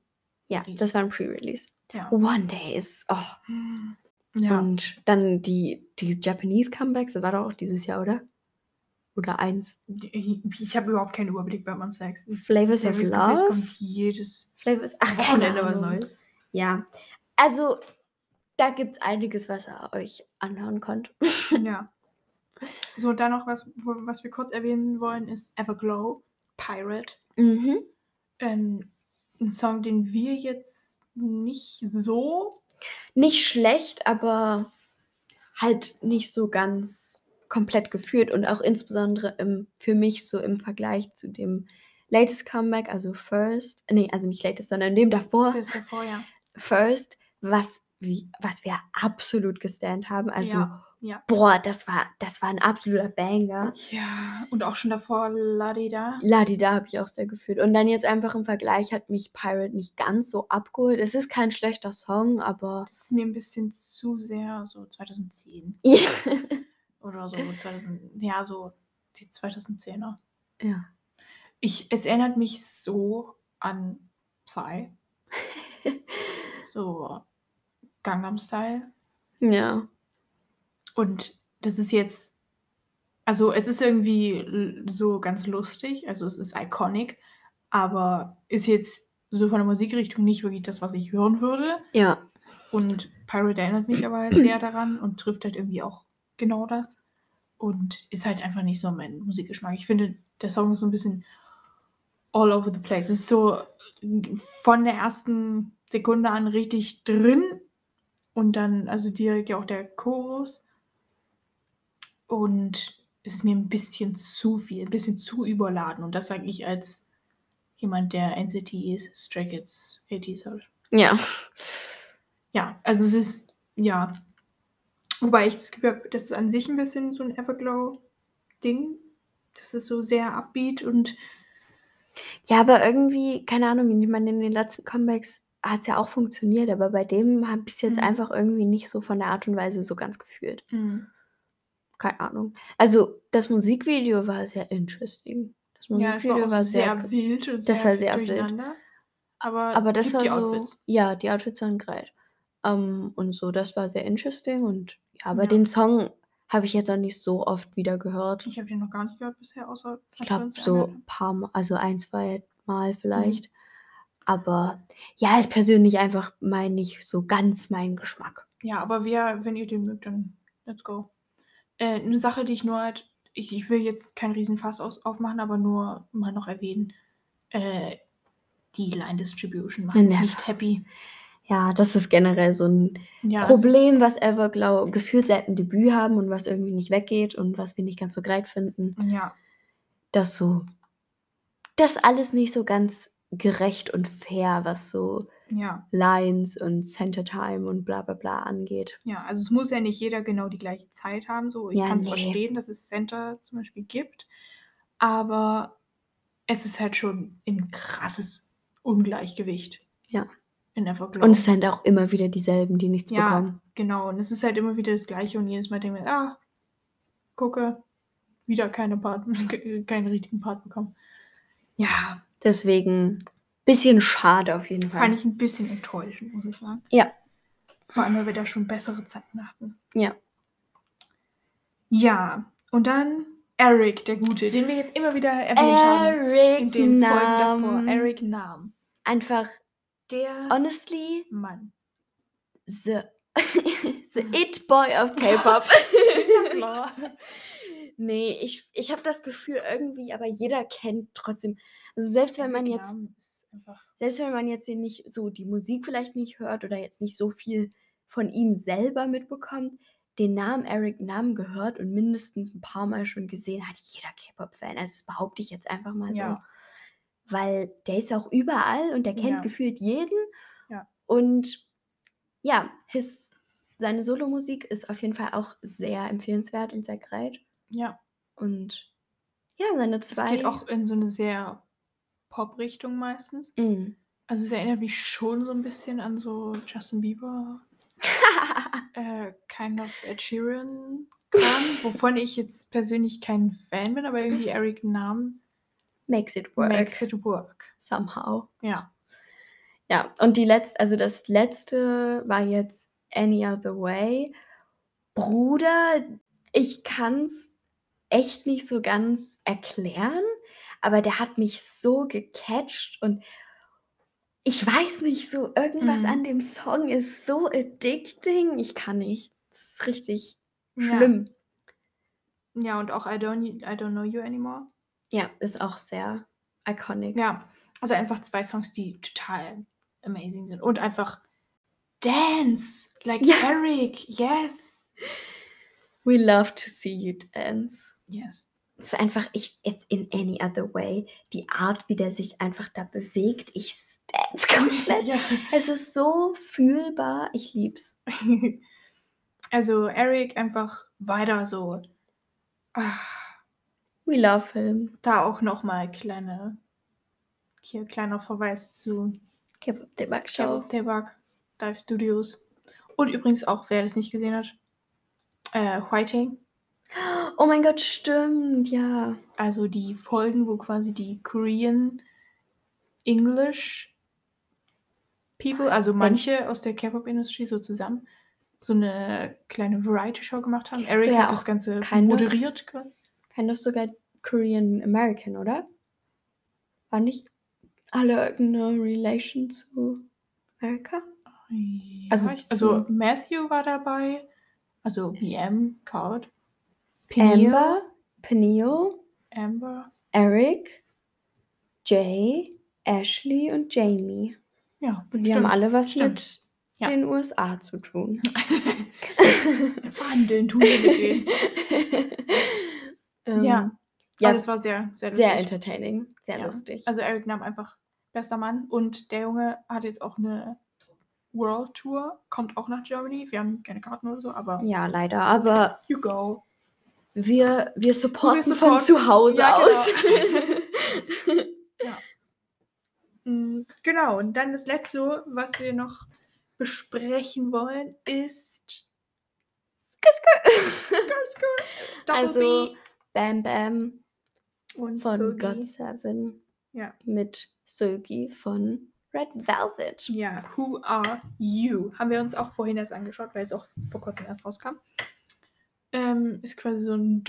Ja, das war ein Pre-Release. Ja. One Day ist, oh. Ja. Und dann die, die Japanese Comebacks, das war doch auch dieses Jahr, oder? Oder eins. Ich, habe überhaupt keinen Überblick bei Monster X. Flavors of Love? kommt jedes Flavors, ach, Wochenende was. Neues. Ja, also da gibt es einiges, was ihr euch anhören könnt. Ja. So, und dann noch was, wo, was wir kurz erwähnen wollen, ist Everglow, Pirate. mhm. Ähm, ein Song, den wir jetzt nicht so. Nicht schlecht, aber halt nicht so ganz komplett geführt und auch insbesondere im, für mich so im Vergleich zu dem latest Comeback, also First, nee, also nicht latest, sondern dem davor, Das davor, ja. First, was, wie, was wir absolut gestand haben. Also Ja. Ja. Boah, das war, das war ein absoluter Banger. Ja, und auch schon davor Ladida. Ladi, da habe ich auch sehr gefühlt. Und dann jetzt einfach im Vergleich hat mich Pirate nicht ganz so abgeholt. Es ist kein schlechter Song, aber. Das ist mir ein bisschen zu sehr so 2010 ja. oder so 2000, ja, so die 2010er. ja. Ich, es erinnert mich so an Psy. so Gangnam Style. Ja. Und das ist jetzt, also es ist irgendwie so ganz lustig, also es ist iconic, aber ist jetzt so von der Musikrichtung nicht wirklich das, was ich hören würde. Ja. Und Pirate erinnert mich aber halt sehr daran und trifft halt irgendwie auch genau das. Und ist halt einfach nicht so mein Musikgeschmack. Ich finde, der Song ist so ein bisschen all over the place. Es ist so von der ersten Sekunde an richtig drin. Und dann, also direkt ja auch der Chorus. Und ist mir ein bisschen zu viel, ein bisschen zu überladen. Und das sage ich als jemand, der NCT Stray Kids 80s hört. Ja. Ja, also es ist, ja. Wobei ich das Gefühl habe, das ist an sich ein bisschen so ein Everglow-Ding. Das ist so sehr upbeat und Ja, aber irgendwie, keine Ahnung, ich meine, in den letzten Comebacks hat es ja auch funktioniert, aber bei dem habe ich es jetzt Mhm. einfach irgendwie nicht so von der Art und Weise so ganz gefühlt. Keine Ahnung. Also, das Musikvideo war sehr interesting. Das ja, Musikvideo war auch sehr, ge- wild und das sehr war sehr wild. Aber, Aber das war die so, Outfits. ja, die Outfits waren great. Ähm, und so, das war sehr interesting und ja, aber Ja. den Song habe ich jetzt auch nicht so oft wieder gehört. Ich habe den noch gar nicht gehört bisher, außer Ich wir glaube so ein paar Mal, also ein, zwei Mhm. Mal vielleicht. Aber ja, ist persönlich einfach mein nicht so ganz mein Geschmack. Ja, aber wer, wenn ihr den mögt, dann let's go. Äh, eine Sache, die ich nur halt, ich, ich will jetzt kein Riesenfass aus, aufmachen, aber nur mal noch erwähnen. Äh, die Line Distribution macht mich nicht happy. Ja, das ist generell so ein Ja, Problem, was Everglow gefühlt seit dem Debüt haben und was irgendwie nicht weggeht und was wir nicht ganz so greit finden. Ja, dass so das alles nicht so ganz gerecht und fair, was so ja, Lines und Center Time und bla bla bla angeht. ja. Also es muss ja nicht jeder genau die gleiche Zeit haben. So, ich Ja, kann es nee. verstehen, dass es Center zum Beispiel gibt, aber es ist halt schon ein krasses Ungleichgewicht. Ja. In Everglow. Und es sind auch immer wieder dieselben, die nichts Ja. bekommen. Genau, und es ist halt immer wieder das Gleiche und jedes Mal denke ich ah, gucke, wieder keine Part, keinen richtigen Part bekommen. Ja, Deswegen bisschen schade auf jeden Fall. fand ich ein bisschen enttäuschend, muss ich sagen. Ja. Vor allem, weil wir da schon bessere Zeiten hatten. Ja. Ja, und dann Eric, der Gute, den wir jetzt immer wieder erwähnt haben. In Eric den Folgen davor. Eric Nam. Einfach, Der honestly, Mann. the, the It Boy of K-Pop. klar. nee, ich, ich habe das Gefühl irgendwie, aber jeder kennt trotzdem. Also selbst wenn man jetzt selbst wenn man jetzt nicht so die Musik vielleicht nicht hört oder jetzt nicht so viel von ihm selber mitbekommt, den Namen Eric Nam gehört und mindestens ein paar Mal schon gesehen hat jeder K-Pop-Fan. Also das behaupte ich jetzt einfach mal Ja. so. Weil der ist auch überall und der kennt Ja. gefühlt jeden. Ja. Und ja, his, seine Solomusik ist auf jeden Fall auch sehr empfehlenswert und sehr great. Ja. Und ja, seine Es zwei. geht auch in so eine sehr Pop-Richtung meistens. Mm. Also es erinnert mich schon so ein bisschen an so Justin Bieber, äh, kind of Ed Sheeran Kram, wovon ich jetzt persönlich kein Fan bin, aber irgendwie Eric Nam Makes it work. makes it work. Somehow. Ja. Ja, und die letzte, also das letzte war jetzt Any Other Way. Bruder, ich kann es echt nicht so ganz erklären, aber der hat mich so gecatcht und ich weiß nicht, so irgendwas Mhm. an dem Song ist so addicting. Ich kann nicht. Das ist richtig Ja. schlimm. Ja, und auch I don't, I don't Know You Anymore. Ja, ist auch sehr iconic. Ja, also einfach zwei Songs, die total amazing sind. Und einfach Dance, like Ja. Eric, yes. We love to see you dance. Yes. Es ist einfach, ich, jetzt in any other way, die Art, wie der sich einfach da bewegt, ich stance komplett. ja. Es ist so fühlbar, ich lieb's. Also Eric einfach weiter so. Ah, We love him. da auch nochmal kleine, hier kleiner Verweis zu Kebab Debug Show. Debug, Dive Studios. Und übrigens auch, wer das nicht gesehen hat, äh, Whiting. Oh mein Gott, stimmt, ja. Also die Folgen, wo quasi die Korean English People, also manche aus der K-Pop-Industrie so zusammen, so eine kleine Variety-Show gemacht haben. Eric ja hat das Ganze moderiert. quasi. Kind of sogar Korean American, oder? War nicht alle irgendeine Relation zu Amerika? Also, Also also Matthew war dabei, also BM, Card. Amber, Peniel, Amber. Eric, Jay, Ashley und Jamie. Ja, Und die haben alle was stimmt. mit Ja. den USA zu tun. Verhandeln tun wir mit denen. ähm, Ja, ja aber das war sehr, sehr sehr lustig. entertaining, sehr Ja. lustig. Also Eric nahm einfach bester Mann und der Junge hat jetzt auch eine World Tour, kommt auch nach Germany. Wir haben keine Karten oder so, aber ja, leider, aber you go. wir, wir supporten von supporten. zu Hause Ja, aus. Mm, Genau, und dann das letzte, was wir noch besprechen wollen, ist Skr, Skr, Double also B Bam Bam und von Sogi. God Seven Ja. mit Sogi von Red Velvet. Ja, Who Are You? Haben wir uns auch vorhin erst angeschaut, weil es auch vor kurzem erst rauskam. Ähm, ist quasi so ein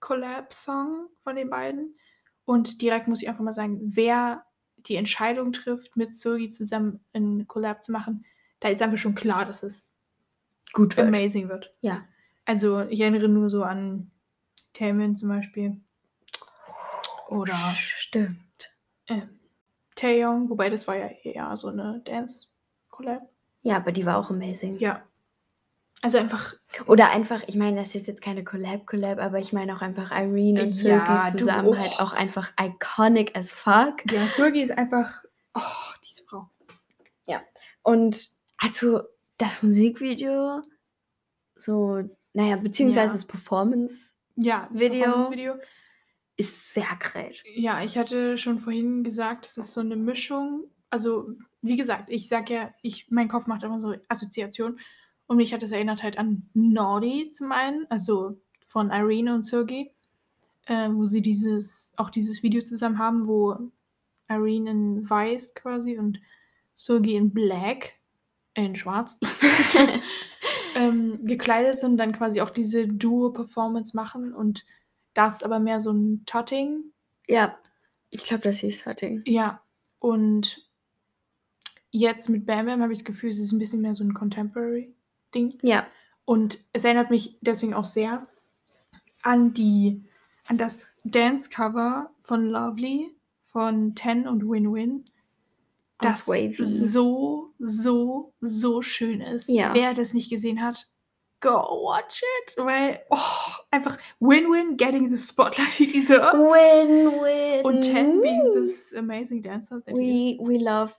Duo-Collab-Song von den beiden. Und direkt muss ich einfach mal sagen, wer die Entscheidung trifft, mit Sogi zusammen einen Collab zu machen, da ist einfach schon klar, dass es Gut amazing wird. Ja. Also ich erinnere nur so an Taemin zum Beispiel. Oder Stimmt. ähm, Taeyong, wobei das war ja eher so eine Dance-Collab. Ja, aber die war auch amazing. Ja. Also einfach, Oder einfach, ich meine, das ist jetzt keine Collab-Collab, aber ich meine auch einfach Irene und Sogi Ja, du- zusammen oh. halt auch einfach iconic as fuck. ja, Surgi ist einfach, oh, diese Frau. Und also das Musikvideo, so, naja, beziehungsweise Ja. das Performance Ja, das Video. Performance-Video. ist sehr great. Ja, ich hatte schon vorhin gesagt, es ist so eine Mischung. Also, wie gesagt, ich sag ja, ich, mein Kopf macht immer so Assoziation. Und mich hat das erinnert halt an Naughty zum einen, also von Irene und Sergey, äh, wo sie dieses, auch dieses Video zusammen haben, wo Irene in weiß quasi und Sergey in black, äh, in schwarz, ähm, gekleidet sind dann quasi auch diese Duo-Performance machen und das aber mehr so ein Tutting ja, ich glaube, das hieß Hutting. ja, und jetzt mit Bam Bam habe ich das Gefühl, es ist ein bisschen mehr so ein Contemporary-Ding. Ja, Und es erinnert mich deswegen auch sehr an die, an das Dance-Cover von Lovely von Ten und Win-Win. Das Wavy. so, so, so schön ist. Ja. Wer das nicht gesehen hat, go watch it. Weil, oh, einfach Win-Win getting the spotlight he deserves. Win-win. Und Ten being this amazing dancer that. We, we love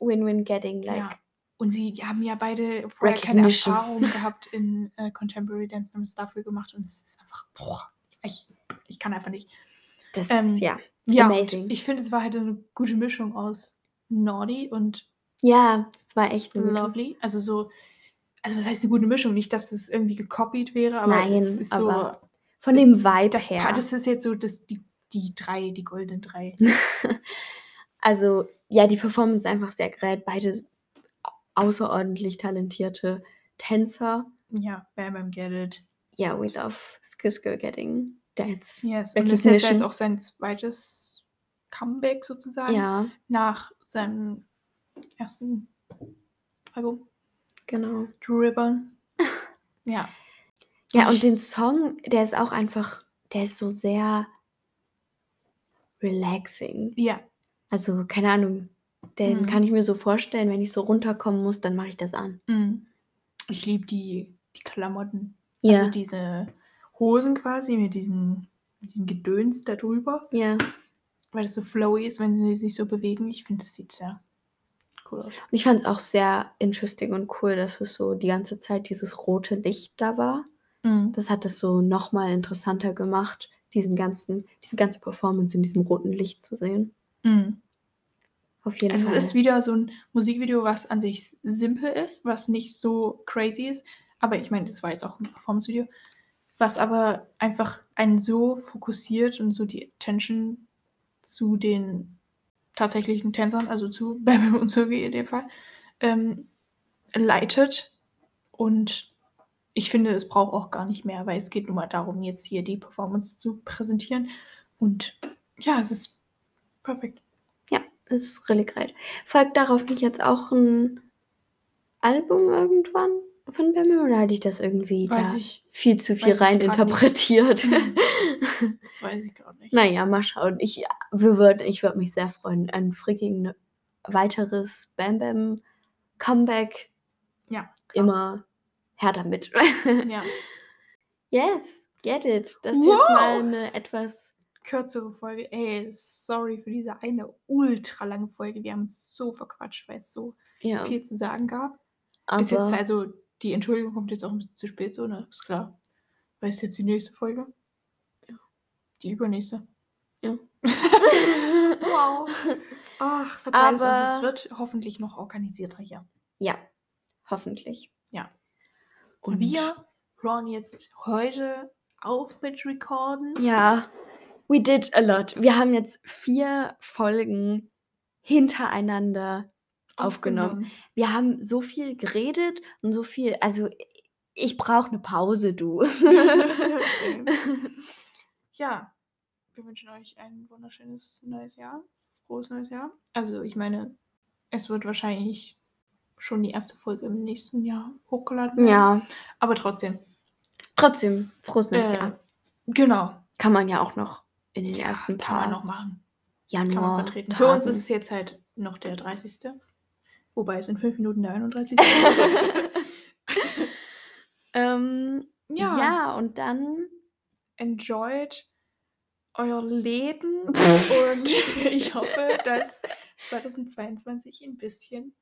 win-win getting, like, ja. Und sie haben ja beide vorher keine. Erfahrung gehabt in äh, Contemporary Dance, es dafür gemacht und es ist einfach, boah, ich, ich kann einfach nicht. das, Ähm, ja. Ja, Amazing. und ich finde, es war halt eine gute Mischung aus Naughty und Ja, es war echt Lovely. Also so, also was heißt eine gute Mischung? Nicht, dass es irgendwie gekopiert wäre, aber Nein, es ist so, Von dem Vibe das, her. das ist jetzt so das, die, die drei, die goldenen drei. Also, ja, die Performance einfach sehr great. Beide außerordentlich talentierte Tänzer. ja, Bam Bam Get It. Ja, we love Skisko getting dance. Yes. Und das ist jetzt auch sein zweites Comeback sozusagen. Ja, nach seinem ersten Album, genau. Dribbon. ja. Ja, und den Song, der ist auch einfach, der ist so sehr relaxing. Ja, Also, keine Ahnung, den Mhm. kann ich mir so vorstellen, wenn ich so runterkommen muss, dann mache ich das an. mm. ich liebe die, die Klamotten. Ja, Also diese Hosen quasi mit diesen, mit diesem Gedöns da drüber, ja, weil das so flowy ist, wenn sie sich so bewegen. Ich finde, es sieht sehr cool aus. Und ich fand es auch sehr interesting und cool, dass es so die ganze Zeit dieses rote Licht da war. Mhm. Das hat es so nochmal interessanter gemacht, diesen ganzen, diese ganze Performance in diesem roten Licht zu sehen. Mhm. Auf jeden Also Fall. es ist wieder so ein Musikvideo, was an sich simpel ist, was nicht so crazy ist. Aber ich meine, das war jetzt auch ein Performance-Video, was aber einfach einen so fokussiert und so die Attention zu den tatsächlichen Tänzern, also zu Bam und Sylvie in dem Fall, ähm, leitet. Und ich finde, es braucht auch gar nicht mehr, weil es geht nur mal darum, jetzt hier die Performance zu präsentieren. Und ja, es ist perfekt. Es ist really great. Folgt darauf nicht jetzt auch ein Album irgendwann von Bambi oder hatte ich das irgendwie Weiß da ich, viel zu viel weiß rein interpretiert? das weiß ich gar nicht. naja, mal schauen. Ich, wir würd, ich würde mich sehr freuen. Ein freaking weiteres Bam Bam Comeback. Ja, klar. Immer her damit. Ja. yes, get it. Das ist jetzt Wow. mal eine etwas. Kürzere Folge. Ey, sorry für diese eine ultra lange Folge. Wir haben uns so verquatscht, weil es so Ja, viel zu sagen gab. aber Ist jetzt also, die Entschuldigung kommt jetzt auch ein bisschen zu spät, so, ne? Ist klar. Weil es jetzt die nächste Folge. Die übernächste. Ja. wow. Ach, verzeih es uns. Aber- Es wird hoffentlich noch organisierter hier. ja, hoffentlich. Ja. Und Wir hören jetzt heute auf mit Recorden. Ja, we did a lot. Wir haben jetzt vier Folgen hintereinander aufgenommen. Wir haben so viel geredet und so viel, also ich brauche eine Pause, du. Ja, wir wünschen euch ein wunderschönes neues Jahr. Frohes neues Jahr. Also, ich meine, es wird wahrscheinlich schon die erste Folge im nächsten Jahr hochgeladen werden. ja, Aber trotzdem. trotzdem, frohes neues Äh, Jahr. Genau. Kann man ja auch noch in den Ja, ersten kann paar man noch machen. Januar Kann man vertreten. Tagen. Für uns ist es jetzt halt noch der 30. Wobei es in fünf Minuten der 31. ist. ähm, ja. ja, und dann enjoyed euer Leben und ich hoffe, dass 2022 ein bisschen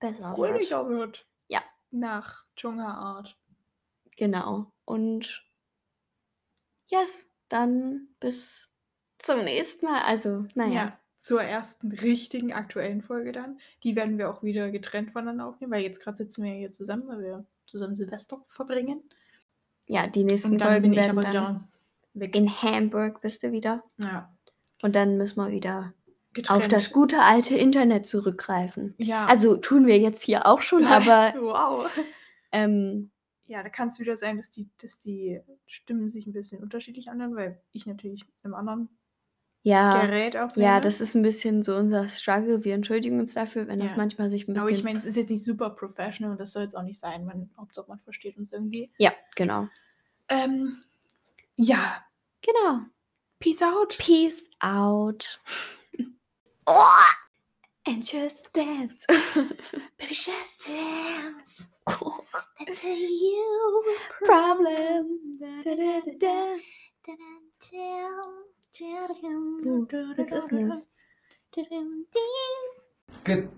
besser wird. fröhlicher wird. Ja. Nach Dschunga Art. Genau. Und yes, dann bis zum nächsten Mal. Also, naja. Ja. Zur ersten richtigen aktuellen Folge dann. Die werden wir auch wieder getrennt voneinander aufnehmen, weil jetzt gerade sitzen wir hier zusammen, weil wir zusammen Silvester verbringen. Ja, die nächsten Folgen werden dann wieder weg. in Hamburg bist du wieder. ja, Und dann müssen wir wieder getrennt. auf das gute alte Internet zurückgreifen. Ja. Also tun wir jetzt hier auch schon, aber wow. ähm, Ja, da kann es wieder sein, dass die, dass die Stimmen sich ein bisschen unterschiedlich anhören, weil ich natürlich einem anderen ja, Gerät aufnehme. ja, das ist ein bisschen so unser Struggle. Wir entschuldigen uns dafür, wenn das Ja. manchmal sich ein bisschen. Aber ich meine, es ist jetzt nicht super professional und das soll jetzt auch nicht sein. Man, Hauptsache, man versteht uns irgendwie. ja, genau. Ähm, ja, Genau. peace out. Peace out. And just dance. Baby, just dance. Oh, That's a you problem. Da, da, da? Good